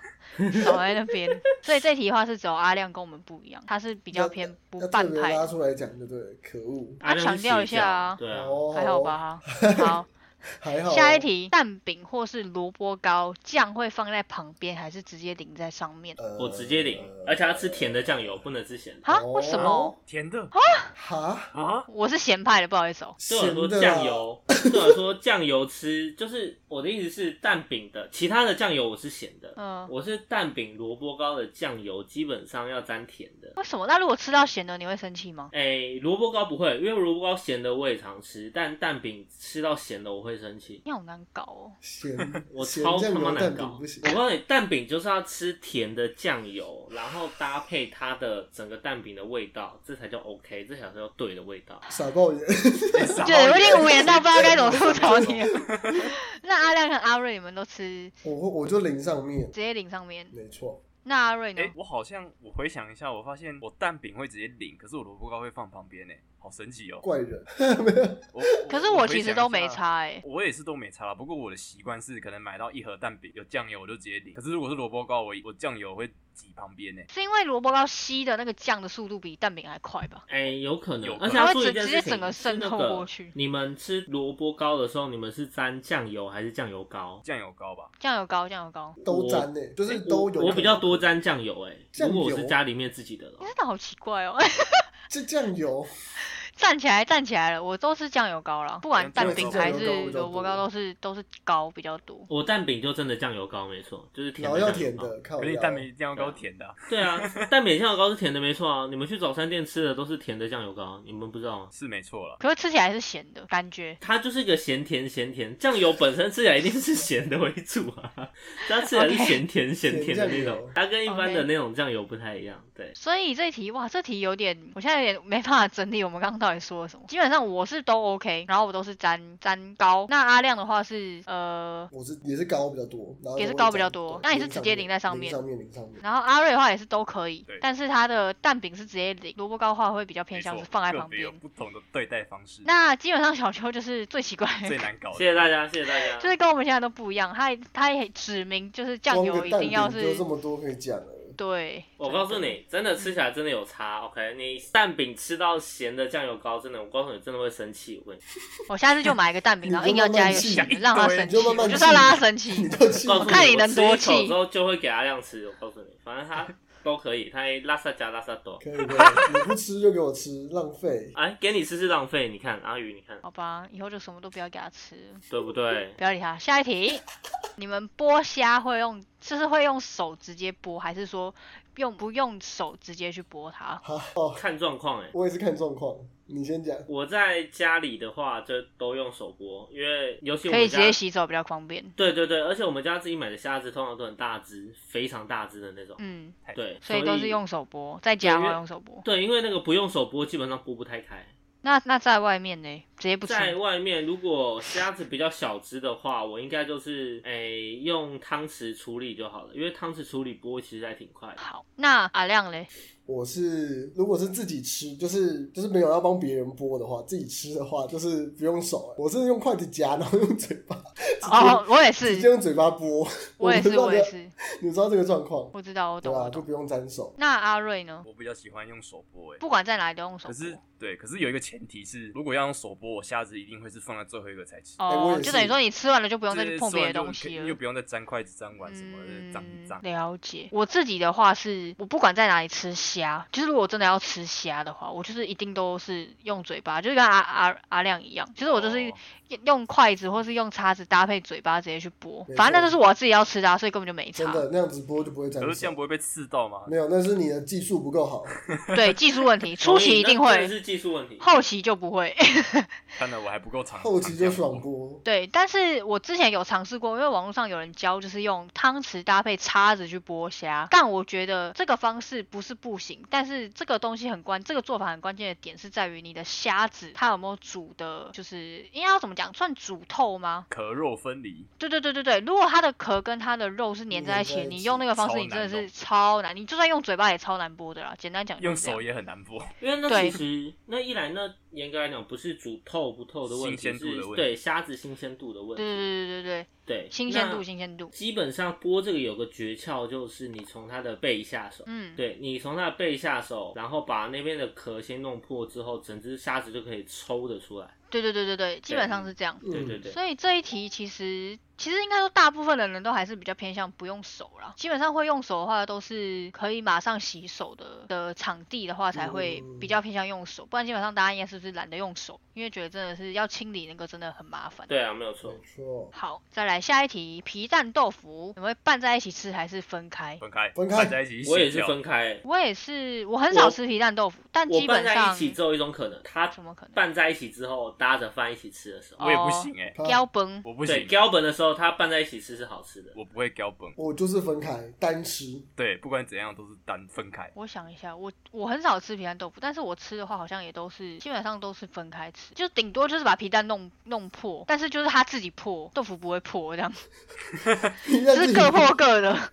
少在那边。所以这题的话是只有阿亮跟我们不一样，他是比较偏不要特别拌派的。拉出来讲，就对？可恶，他强调一下啊对啊，哦，还好？吧哈。好，还好。下一，题，蛋饼或是萝卜糕，酱会放在旁边还是直接淋在上面？呃我直接淋，而且要吃甜的酱油，不能吃咸的。啊？为什么？甜的哈，啊！我是咸派的，不好意思哦。就有很多咸的啊酱油，对我来说，酱油吃就是我的意思是蛋饼的，其他的酱油我是咸的，嗯，我是蛋饼萝卜糕的酱油基本上要沾甜的。为什么？那如果吃到咸的，你会生气吗？哎、萝卜糕不会，因为萝卜糕咸的我也常吃，但蛋饼吃到咸的我会生气。你好难搞哦。咸 我咸超他妈难搞！我。告诉你，蛋饼就是要吃甜的酱油，然后搭配它的整个蛋饼的味道，这才叫 OK，这才叫对的味道。傻爆眼，对，我已经无言到不知道该怎么吐槽你了。那阿亮和阿瑞，你们都吃我我就淋上面，直接淋上面。没错。那阿瑞呢哎、？我好像我回想一下，我发现我蛋饼会直接淋，可是我萝卜糕会放旁边呢，好神奇哦。怪人，我可是我其实都没。回想一下差哎。我也是都没差啦，不过我的习惯是可能买到一盒蛋饼有酱油我就直接淋，可是如果是萝卜糕，我我酱油会挤旁边呢。是因为萝卜糕吸的那个酱的速度比蛋饼还快吧？哎、有可能，有而且它会直一件事情，直接整个渗透过去你们吃萝卜糕的时候，你们是沾酱油还是酱油膏？酱油膏吧，酱油膏，酱油膏，都沾呢，就是哎都有。我我比较多沾酱油、哎，酱如果我是家里面自己的了你。真的好奇怪哦。这酱油，站起来，站起来了，我都是酱油膏了，不管蛋饼还是萝卜糕，都是都是膏比较多。我蛋饼就真的酱油膏，没错，就是甜的可是蛋饼酱油膏甜的啊、对啊，蛋饼酱油膏是甜的，没错啊。你们去早餐店吃的都是甜的酱油膏，你们不知道吗？是没错了。可是吃起来是咸的感觉。它就是一个咸甜咸甜，酱油本身吃起来一定是咸的为主啊，它吃起来是咸甜咸甜的那种它跟一般的那种酱油不太一样。对，所以这题哇，这题有点，我现在有点没办法整理我们刚刚到底说了什么。基本上我是都 OK，然后我都是沾沾膏。那阿亮的话是呃，我是也是膏比较多，然后也是会膏比较多那你是直接淋在上面上面淋上面。然后阿瑞的话也是都可以，但是他的蛋饼是直接淋，萝卜糕的话会比较偏向是放在旁边。有不同的对待方式，那基本上小秋就是最奇怪最难搞的。谢谢大家，谢谢大家。就是跟我们现在都不一样，他他也指明就是酱油一定要是这么多可以讲了。对。我告诉你，真的吃起来真的有差。OK，你蛋饼吃到咸的酱油膏，真的，我告诉你，真的会生气。我跟你 我下次就买一个蛋饼，然后硬要加一个就咸让他生气，就是要让他生气你。就气告诉你，看你能多我吃一口气之后就会给他量吃。我告诉你，反正他都可以，他拉萨加拉萨多。可以可以，你不吃就给我吃，浪费。哎，给你吃是浪费。你看阿宇，你看好吧，以后就什么都不要给他吃，对不对？不要理他。下一题，你们剥虾会用，就是会用手直接剥，还是说用不用手直接去剥它？好，哦，看状况哎。我也是看状况。你先讲。我在家里的话，就都用手剥，因为尤其我可以直接洗手比较方便。对对对，而且我们家自己买的虾子通常都很大只，非常大只的那种。嗯，对，所以都是用手剥，在家用手剥。对，因为那个不用手剥，基本上剥不太开。那那在外面呢？直接不吃。在外面，如果虾子比较小只的话，我应该就是诶、用汤匙处理就好了，因为汤匙处理剥其实还挺快的。好，那阿亮嘞？我是如果是自己吃，就是就是没有要帮别人剥的话，自己吃的话就是不用手，我是用筷子夹，然后用嘴巴，哦，我也是直接，用嘴巴剥。我也是，我也是，你知道这个状况，我知道，我对懂，我，懂。吧就不用沾手。那阿瑞呢？我比较喜欢用手剥，哎，不管在哪里都用手可是剥。对，可是有一个前提是，如果要用手剥，我虾子一定会是放在最后一个才吃。哦就等于是说你吃完了就不用再去碰别的吃完就东西了又。不用再沾筷子、沾碗什么的，脏嗯脏。了解。我自己的话是，我不管在哪里吃虾，就是如果真的要吃虾的话，我就是一定都是用嘴巴，就是跟阿阿阿亮一样，其实我就是哦用筷子或是用叉子搭配嘴巴直接去剥，反正那都是我自己要吃的、啊，所以根本就没差。真的那样子剥就不会沾手可是这样。不会被刺到吗？没有，那是你的技术不够好。对，技术问题，初期一定会，是技术问题。后期就不会。看来我还不够长。后期就爽。剥。对，但是我之前有尝试过，因为网络上有人教，就是用汤匙搭配叉子去剥虾。但我觉得这个方式不是不行，但是这个东西很关，这个做法很关键的点是在于你的虾子它有没有煮的，就是应该要怎么讲，算煮透吗？壳肉分离，对对对对对，如果它的壳跟它的肉是粘在一起，一起你用那个方式，你真的是难超难，你就算用嘴巴也超难剥的啦。简单讲，用手。也很难剥。因为那其实那一来那严格来讲不是煮透不透的问题，新鲜度的问题是对虾子新鲜度的问题。对对对对对对，新鲜度新鲜度。基本上剥这个有个诀窍，就是你从它的背下手。嗯，对你从它的背下手，然后把那边的壳先弄破之后，整只虾子就可以抽得出来。对对对对对，基本上是这样。对对对，所以这一题其实其实应该说大部分的人都还是比较偏向不用手啦。基本上会用手的话，都是可以马上洗手的的场地的话，才会比较偏向用手。不然基本上大家应该是不是懒得用手，因为觉得真的是要清理那个真的很麻烦。对啊，没有错没。错，好，再来下一题，皮蛋豆腐你们会拌在一起吃还是分开？分开，分开拌在一起，我也是分。开，我也是，我很少吃皮蛋豆腐，但我拌在基本上一起只有一种可能，它怎么可能？拌在一起之后搭着饭一起吃的时候，我也不行哎，它标崩，我不行，标本的时候它拌在一起吃是好吃的。我不会标本。我就是分开单吃，对，不管怎样都是单分开。我想一下，我我很少吃皮蛋豆腐，但是我吃的话好像也都是基本上都是分开吃，就顶多就是把皮蛋弄弄破，但是就是它自己破，豆腐不会破这样，就是各破各的。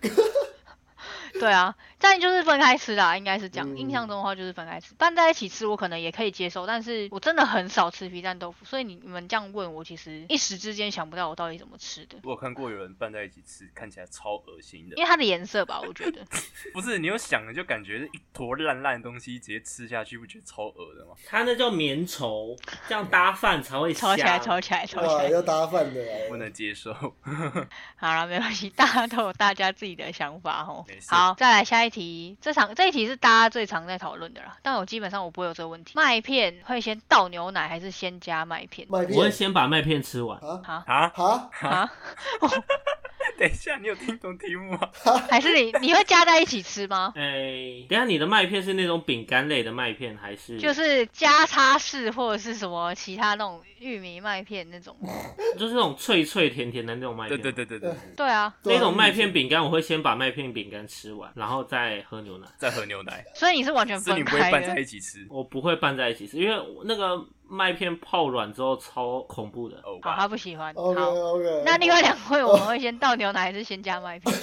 对啊，但就是分开吃啦，应该是这样。嗯印象中的话就是分开吃，拌在一起吃我可能也可以接受，但是我真的很少吃皮蛋豆腐，所以你你们这样问我，其实一时之间想不到我到底怎么吃的，我有看过有人拌在一起吃，看起来超恶心的因。为它的颜色吧，我觉得。不是，你有想的就感觉是一坨烂烂的东西直接吃下去，不觉得超恶的吗？它那叫绵稠，这样搭饭才会吵起来，香吵起来，吵起，来。要搭饭的啊，不能接受。好了，没关系，大家都有大家自己的想法哦没。事好，再来下一题。这场这一题是大家最常在讨论的啦，但我基本上我不会有这个问题。麦片会先倒牛奶还是先加麦片？麦我会先把麦片吃完。啊啊啊，哈，啊？等一下，你有听懂题目吗？还是你你会加在一起吃吗？哎、等一下你的麦片是那种饼干类的麦片还是？就是加叉式或者是什么其他那种玉米麦片那种？就是那种脆脆甜甜的那种麦片。对对对对，对啊，对啊那种麦片饼干，我会先把麦片饼干吃完，然后再喝牛奶。再喝牛奶，所以你是完全是你分开不会拌在。一起吃。我不会拌在一起吃，因为那个麦片泡软之后超恐怖的。哦，好，他不喜欢。OK 好，OK，那另外两位我们会先倒牛奶还是先加麦片？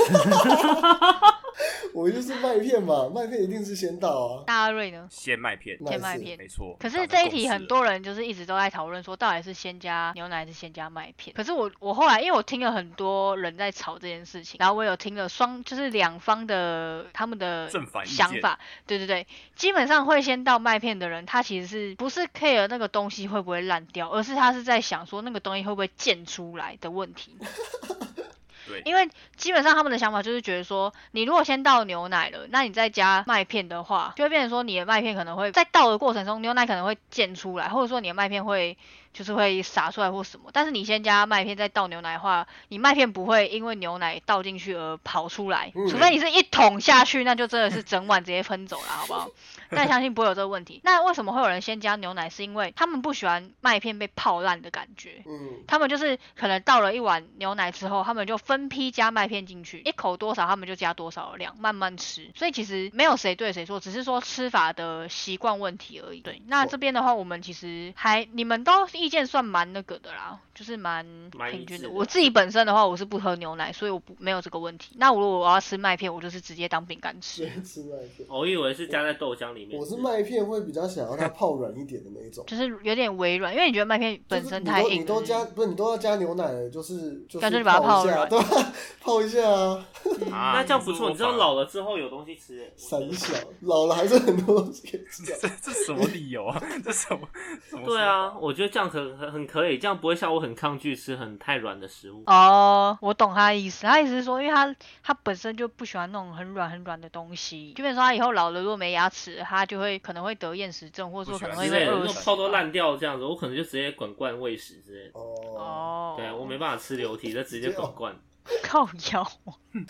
我就是麦片嘛，麦片一定是先倒啊，大瑞呢？先麦片，先麦片。没错。可是这一题很多人就是一直都在讨论说，到底是先加牛奶还是先加麦片？可是我我后来因为我听了很多人在吵这件事情，然后我有听了双就是两方的他们的正反想法，对对对，基本上会先倒麦片的人，他其实是不是 care 那个东西会不会烂掉，而是他是在想说那个东西会不会溅出来的问题。对，因为基本上他们的想法就是觉得说，你如果先倒牛奶了，那你再加麦片的话，就会变成说你的麦片可能会在倒的过程中，牛奶可能会溅出来，或者说你的麦片会就是会洒出来或什么。但是你先加麦片再倒牛奶的话，你麦片不会因为牛奶倒进去而跑出来，嗯除非你是一桶下去，那就真的是整碗直接喷走了，好不好？但相信不会有这个问题。那为什么会有人先加牛奶？是因为他们不喜欢麦片被泡烂的感觉。嗯，他们就是可能倒了一碗牛奶之后，他们就分批加麦片进去，一口多少他们就加多少的量，慢慢吃。所以其实没有谁对谁错，只是说吃法的习惯问题而已。对，那这边的话，我们其实还你们都意见算蛮那个的啦，就是蛮平均的。的我自己本身的话，我是不喝牛奶，所以我不没有这个问题。那如果我要吃麦片，我就是直接当饼干吃。先吃麦片。我以为是加在豆浆里面。我是麦片会比较想要它泡软一点的那种，就是有点微软，因为你觉得麦片本身太硬就是你都你都加。不是你都要加牛奶了，就是就是干脆就把它泡一下，软对吧？泡一下啊，啊 那这样不错，你知道老老了之后有东西吃、欸。三小老了还是很多东西可以吃这啊。这什么理由啊？这什么什么？对啊，，我觉得这样很很很可以，这样不会像我很抗拒吃很太软的食物。哦，我懂他的意思。他意思是说，因为他他本身就不喜欢那种很软很软的东西，就变成说他以后老了如果没牙齿，他就会可能会得厌食症，或者说可能会之类的，那被饿死。种泡都烂掉这样子，我可能就直接滚罐喂食之类的。哦，哦，对啊，我没办法吃流体，就直接滚罐。靠腰。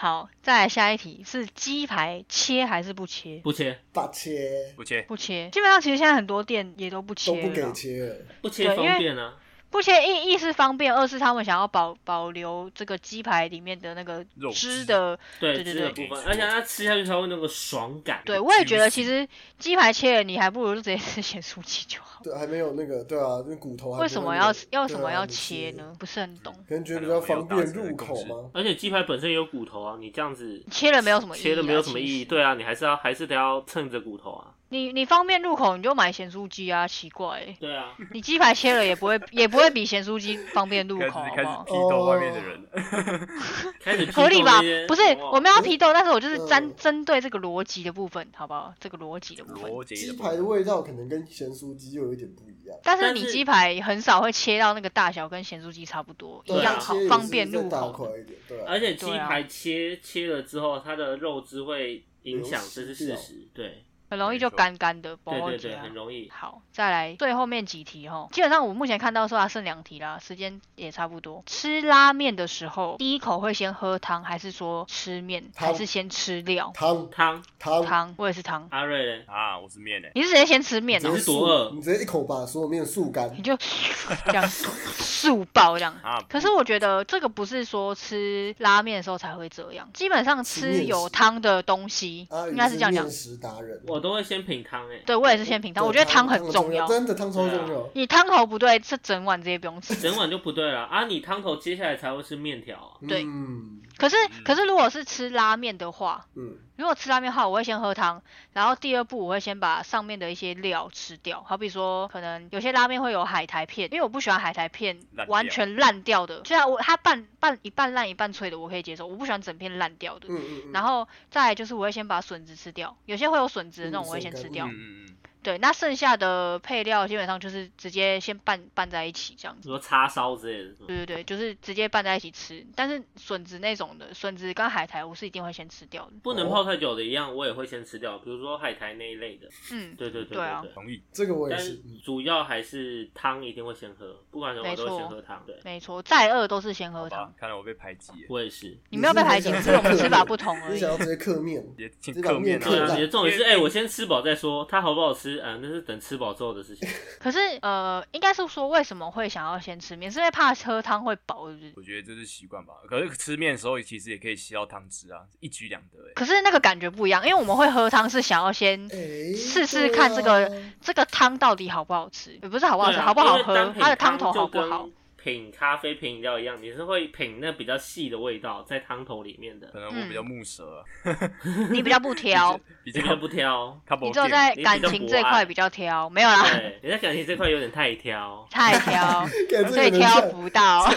好，再来下一题是鸡排切还是不切？不切，大切不切，不切。基本上其实现在很多店也都不都不给切不切对因为方便啊。不切一一是方便，二是他们想要保保留这个鸡排里面的那个汁汁的对对对对汁的部分，而且它吃下去才会那个爽感。对，我也觉得其实鸡排切了，你还不如就直接吃咸酥鸡就好。对，还没有那个，对啊，那骨头还为什么要要什么要切呢？？不是很懂。可能觉得比较方便入口吗？而且鸡排本身也有骨头啊，你这样子切了没有什么意义、啊，切了没有什么意义。对啊，你还是要还是得要蹭着骨头啊。你你方便入口你就买咸酥鸡啊，奇怪欸、对啊，你鸡排切了也不会也不会比咸酥鸡方便入口，好开始不好？批斗外面的人，开始合理吧？不是我们要批斗，但是我就是针嗯针对这个逻辑的部分，好不好？这个逻辑的部分。逻辑的部鸡排的味道可能跟咸酥鸡又有一点不一样。但是你鸡排很少会切到那个大小跟咸酥鸡差不多，一样好方便入口的。块一点，对啊。而且鸡排切切了之后，它的肉汁会影响，流这是事实。对，很容易就干干的，不对对对，很容易。好，再来最后面几题哈，基本上我目前看到说它剩两题啦，时间也差不多。吃拉面的时候，第一口会先喝汤，还是说吃面，还是先吃料？汤汤汤，汤，我也是汤。阿瑞嘞，啊，我是面诶，你是直接先吃面哦、你是多饿，你直接一口把所有面速干你。就 这样速爆这样。啊，可是我觉得这个不是说吃拉面的时候才会这样，基本上吃有汤的东西，应该是这样讲面。食达人，我都会先品汤哎。对我也是先品汤，我觉得汤很很重要。真的汤超重对要。你汤头不对，这整碗直接不用吃。整碗就不对了啊！你汤头接下来才会是面条啊。对嗯可是可是如果是吃拉面的话，嗯，如果吃拉面的话，我会先喝汤，然后第二步我会先把上面的一些料吃掉，好比说可能有些拉面会有海苔片，因为我不喜欢海苔片完全烂掉的，虽然我它半半一半烂一半脆的我可以接受，我不喜欢整片烂掉的。嗯嗯嗯。然后再来就是我会先把笋子吃掉，有些会有笋子的那种嗯我会先吃掉。嗯嗯嗯，对，那剩下的配料基本上就是直接先拌拌在一起这样子。你说叉烧之类的，对对对，就是直接拌在一起吃。但是笋子那种的，笋子跟海苔我是一定会先吃掉的。不能泡太久的一样，我也会先吃掉。比如说海苔那一类的，嗯，对对对对啊对。同意。这个我也但是是。主要还是汤一定会先喝，不管什么我都先喝汤。对，没错，再饿都是先喝汤。，看来我被排挤了，我也是。你没有被排挤，只是我们吃法不同而已你想。要直接刻面，直接进直接把客面对啊，面刻烂你的重点是，哎、我先吃饱再说，它好不好吃，嗯、那是等吃饱之后的事情。可是呃，应该是说为什么会想要先吃面，是因为怕喝汤会饱，是不是？我觉得这是习惯吧。可是吃面的时候，其实也可以吸到汤汁啊，一举两得哎。可是那个感觉不一样，因为我们会喝汤是想要先哎，试试看这个这个汤到底好不好吃，也不是好不好吃，啊好不好喝它的汤头好不好跟？品咖啡、品饮料一样，你是会品那比较细的味道在汤头里面的可，能我比较木舌啊，你比较不挑，比较不挑。你只有在感情这块比较挑，没有啦，对，你在感情这块有点太挑，太挑，所以挑不到。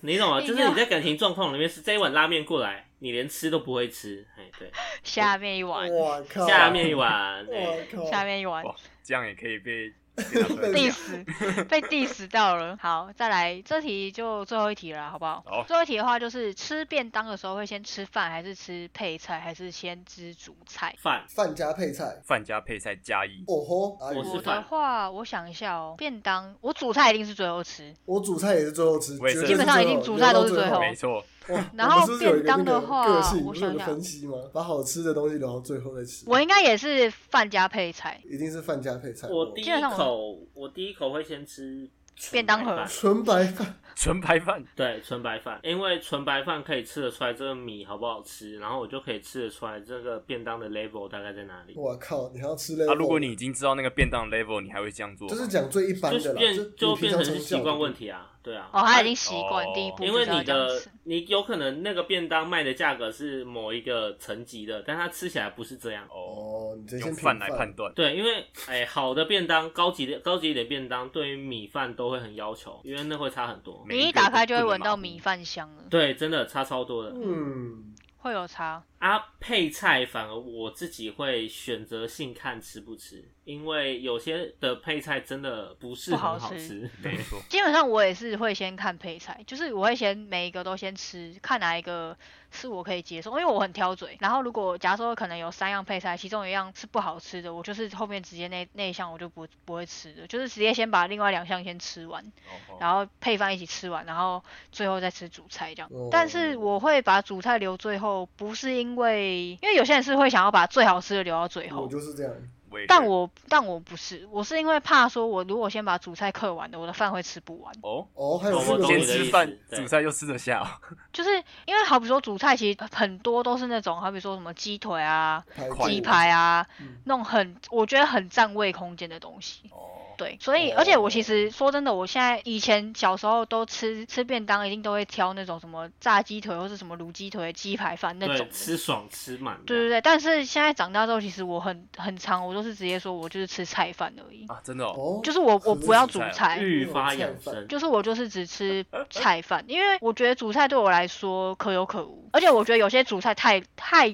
你懂吗？就就是你在感情状况里面是这一碗拉面过来，你连吃都不会吃，哎，对，下面一碗，哇靠！下面一碗，哎哇靠！下面一碗哇，这样也可以被 diss 被 diss 到了。好，再来这题就最后一题了，好不好？好最后一题的话就是吃便当的时候会先吃饭，还是吃配菜，还是先吃主菜？饭饭加配菜，饭加配菜加一，哦吼！我我的话，我想一下哦，便当我主菜一定是最后吃，我主菜也是最后吃，基本上一定主菜都是最后没错，哇，然后便当的话我想想分析吗？把好吃的东西留到最后再吃。我应该也是饭加配菜。一定是饭加配菜。我第一口，我第一口会先吃便当盒纯白饭，纯白饭对，纯白饭，因为纯白饭可以吃得出来这个米好不好吃，然后我就可以吃得出来这个便当的 level 大概在哪里。我靠！你还要吃那啊，如果你已经知道那个便当 level，你还会这样做吗？就是讲最一般的啦，就是变就变成习惯问。题啊，对啊。哦，他已经习惯哦第一步因为你的。你有可能那个便当卖的价格是某一个层级的，但它吃起来不是这样。哦，哦，你用饭来判断。对，因为哎、好的便当，高级的高级一点便当，对于米饭都会很要求，因为那会差很多。每一你一打开就会闻到米饭香了，对，真的差超多的。嗯，会有差。啊，配菜反而我自己会选择性看吃不吃，因为有些的配菜真的不是很好吃吃。没错，基本上我也是会先看配菜，就是我会先每一个都先吃，看哪一个是我可以接受，因为我很挑嘴。然后如果假如说可能有三样配菜，其中一样是不好吃的，我就是后面直接那那一项我就不不会吃的，就是直接先把另外两项先吃完，然后配饭一起吃完，然后最后再吃主菜这样。哦但是我会把主菜留最后，不是因为因为有些人是会想要把最好吃的留到最后我，就是这样。但我但我不是，我是因为怕说，我如果先把主菜嗑完的，我的饭会吃不完。哦，哦，还有先吃饭，主菜又吃得下哦。就是因为好比说主菜其实很多都是那种，好比说什么鸡腿啊、鸡排啊嗯，那种很我觉得很占位空间的东西。哦，对，所以而且我其实说真的，我现在以前小时候都吃吃便当，一定都会挑那种什么炸鸡腿或是什么卤鸡腿、鸡排饭那种。吃爽吃满。对对对，但是现在长大之后，其实我很很常，我都是直接说我就是吃菜饭而已，啊，真的哦，哦，就是我我不要主菜哦主菜，愈发养生。就是我就是只吃菜饭，因为我觉得主菜对我来说可有可无，而且我觉得有些主菜太太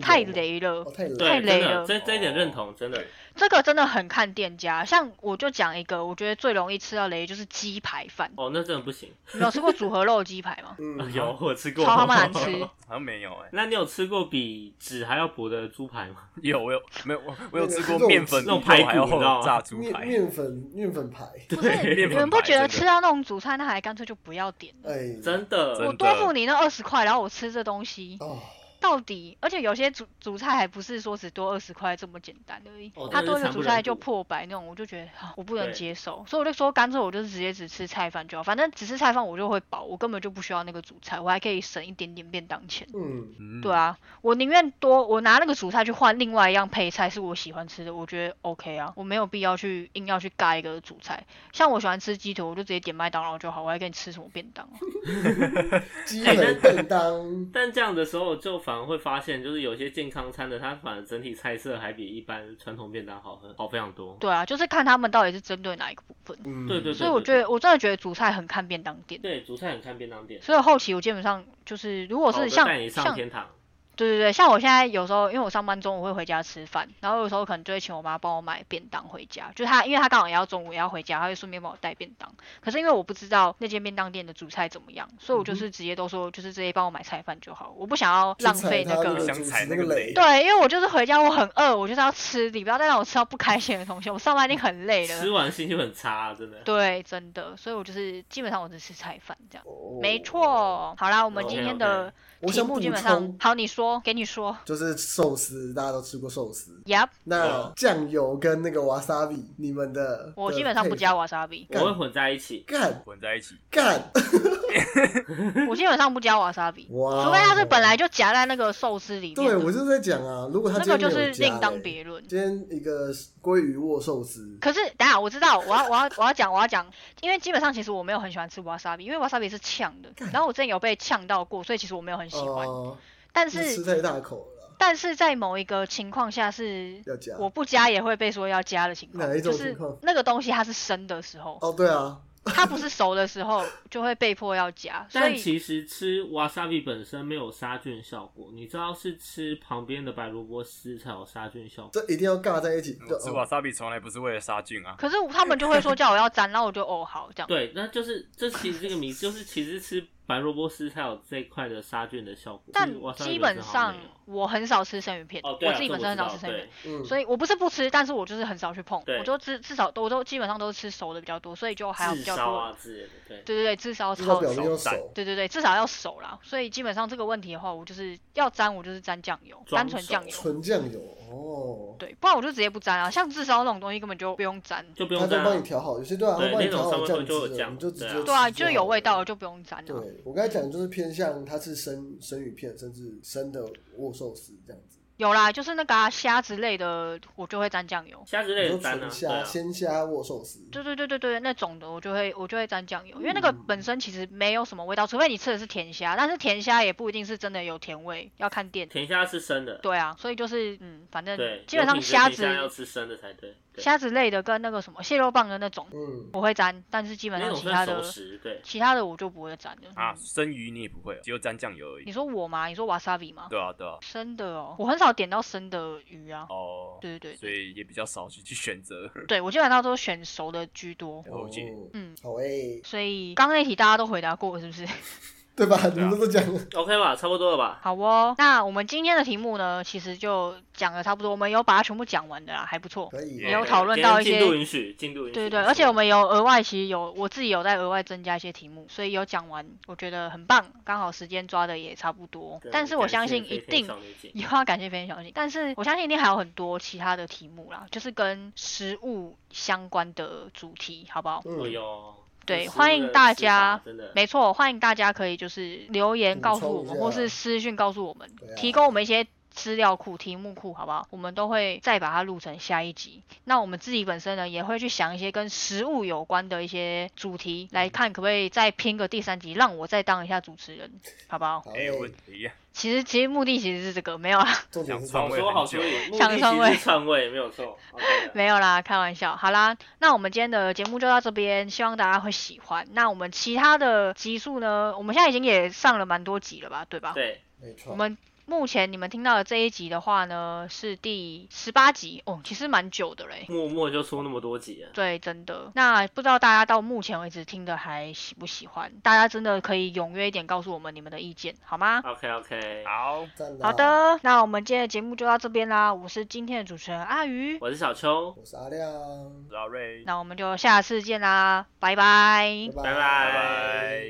太，雷了哦，，太雷，了这这一点认同，真的。这个真的很看店家。像我就讲一个，我觉得最容易吃到雷就是鸡排饭，哦，那真的不行。你有吃过组合肉鸡排吗？有，我吃过。超他妈难吃。好像没有哎。那你有吃过比纸还要薄的猪排吗？有，我有没有？我我有吃过面粉那种排骨肉还要厚你知道吗炸猪排，面粉面粉排，不是，面粉你们不觉得吃到那种主菜，那还干脆就不要点了？哎，真的，我多付你那二十块，然后我吃这东西，哦，到底，而且有些主主菜还不是说只多二十块这么简单而已，哦它多一个主菜就破百那种，我就觉得、啊、我不能接受，所以我就说干脆我就是直接只吃菜饭就好，反正只吃菜饭我就会饱，我根本就不需要那个主菜，我还可以省一点点便当钱。嗯，嗯对，啊，我宁愿多我拿那个主菜去换另外一样配菜是我喜欢吃的，我觉得 OK 啊，我没有必要去硬要去尬一个主菜。像我喜欢吃鸡腿，我就直接点麦当劳就好，我还跟你吃什么便当啊？鸡腿便当，但这样的时候，就反而会发现，就是有些健康餐的，它反而整体菜色还比一般传统便当好很好非常多。对啊，就是看他们到底是针对哪一个部分。嗯，对对对，所以我觉得我真的觉得主菜很看便当店。对主菜很看便当店，所以后期我基本上就是，如果是像带你上像天堂。对对对，像我现在有时候，因为我上班中午会回家吃饭，然后有时候可能就会请我妈帮我买便当回家，就她因为她刚好也要中午也要回家，她会顺便帮我带便当。可是因为我不知道那间便当店的主菜怎么样，所以我就是直接都说就是直接帮我买菜饭就好，我不想要浪费那个。去踩他想主持那踩那个雷雷，对，因为我就是回家我很饿，我就是要吃，你不要再让我吃到不开心的东西。我上班已经很累了吃，完心情很差、真的。对，真的，所以我就是基本上我只吃菜饭这样。哦没，错，好啦，我们今天的我想补目基本上充，好，你说，给你说。就是寿司，大家都吃过寿司。，Yep，那嗯酱油跟那个 wasabi，你们的我基本上不加 wasabi，我会混在一起。干。混在一起。干，我基本上不加 wasabi，哇！除非它是本来就夹在那个寿司里面。对我就是在讲啊，如果他那个就是另当别论。今天一个鲑鱼握寿司，可是等下我知道，我要我要我要讲我要讲，因为基本上其实我没有很喜欢吃 wasabi，因为 wasabi 是呛的，然后我之前有被呛到过，所以其实我没有很喜欢。哦，但是吃是太大口了，但是在某一个情况下是要加。我不加也会被说要加的情况哪一，就是种情况那个东西它是生的时候，哦，对啊，它不是熟的时候就会被迫要加，所以但其实吃 wasabi 本身没有杀菌效果，你知道是吃旁边的白萝卜丝才有杀菌效果。这一定要尬在一起。吃哦 wasabi 从来不是为了杀菌啊。可是他们就会说叫我要沾，然后我就哦好这样。对，那就是这其实这个谜就是其实吃白萝卜丝才有这一块的杀菌的效果。但基本上我很少吃生鱼片，哦，对啊我自己本身很少吃生鱼片，嗯，所以我不是不吃，但是我就是很少去碰，我就至至少我都基本上都是吃熟的比较多，所以就还有比炙较多。烧啊之类的，对。对对对，至少至少表超熟。面要熟。对对对，至少要熟啦。所以基本上这个问题的话，我就是要沾，我就是沾酱油，装单纯酱油。纯酱油哦，对，不然我就直接不沾啊。像炙烧那种东西根本就不用沾。就不用沾啊。帮你调好，有些对啊，他对帮你调好酱汁你就直接对啊对啊，就有味道了。就不用沾啊。对我刚才讲的就是偏向它是生生鱼片，甚至生的握寿司这样子。有啦，就是那个啊虾之类的，我就会沾酱油。虾之类的沾虾、对啊。鲜虾握寿司，对对对对对，那种的我就会我就会沾酱油，因为那个本身其实没有什么味道，除非你吃的是甜虾，但是甜虾也不一定是真的有甜味，要看店。甜虾是生的，对啊，所以就是嗯，反正对，基本上虾甜虾要吃生的才对。对虾子类的跟那个什么蟹肉棒的那种嗯，我会沾，但是基本上其他的。其他的我就不会沾了。啊，嗯生鱼你也不会，只有沾酱油而已你。说我吗？你说 wasabi 吗？对啊，对啊。生的哦，我很少点到生的鱼啊。哦，对对对所以也比较少去去选择。对，我基本上都选熟的居多。了解哦嗯，好诶，所以刚刚那题大家都回答过是不是？对吧？你们都讲了，OK 吧，差不多了吧？好哦，那我们今天的题目呢，其实就讲的差不多，我们有把它全部讲完的啦，还不错。可以也有讨论到一些进度允许，进度允许。对对对，而且我们有额外，其实有我自己有在额外增加一些题目，所以有讲完，我觉得很棒，刚好时间抓的也差不多。但是我相信一定以后要感谢飞天小心，但是我相信一定还有很多其他的题目啦，就是跟食物相关的主题，好不好？哦嗯，哟，对欢迎大家没错，欢迎大家可以就是留言告诉我们，或是私讯告诉我们啊，提供我们一些资料库、题目库，好不好？我们都会再把它录成下一集。那我们自己本身呢，也会去想一些跟食物有关的一些主题，来看可不可以再拼个第三集，让我再当一下主持人，好不好？没有问嘞，题。其实其实目的其实是这个，没有啦，重点是想好这个说好说理，目的想篡位其实是篡位，没有错。没有啦，开玩笑。好啦，那我们今天的节目就到这边，希望大家会喜欢。那我们其他的集数呢，我们现在已经也上了蛮多集了吧，对吧？对，没错。我们目前你们听到的这一集的话呢，是第十八集哦，其实蛮久的嘞。默默就出那么多集了。对，真的。那不知道大家到目前为止听的还喜不喜欢？大家真的可以踊跃一点告诉我们你们的意见，好吗？OK OK，好，赞好，的，那我们今天的节目就到这边啦。我是今天的主持人阿鱼，我是小秋，我是阿亮，老瑞，那我们就下次见啦，拜拜。拜拜拜拜。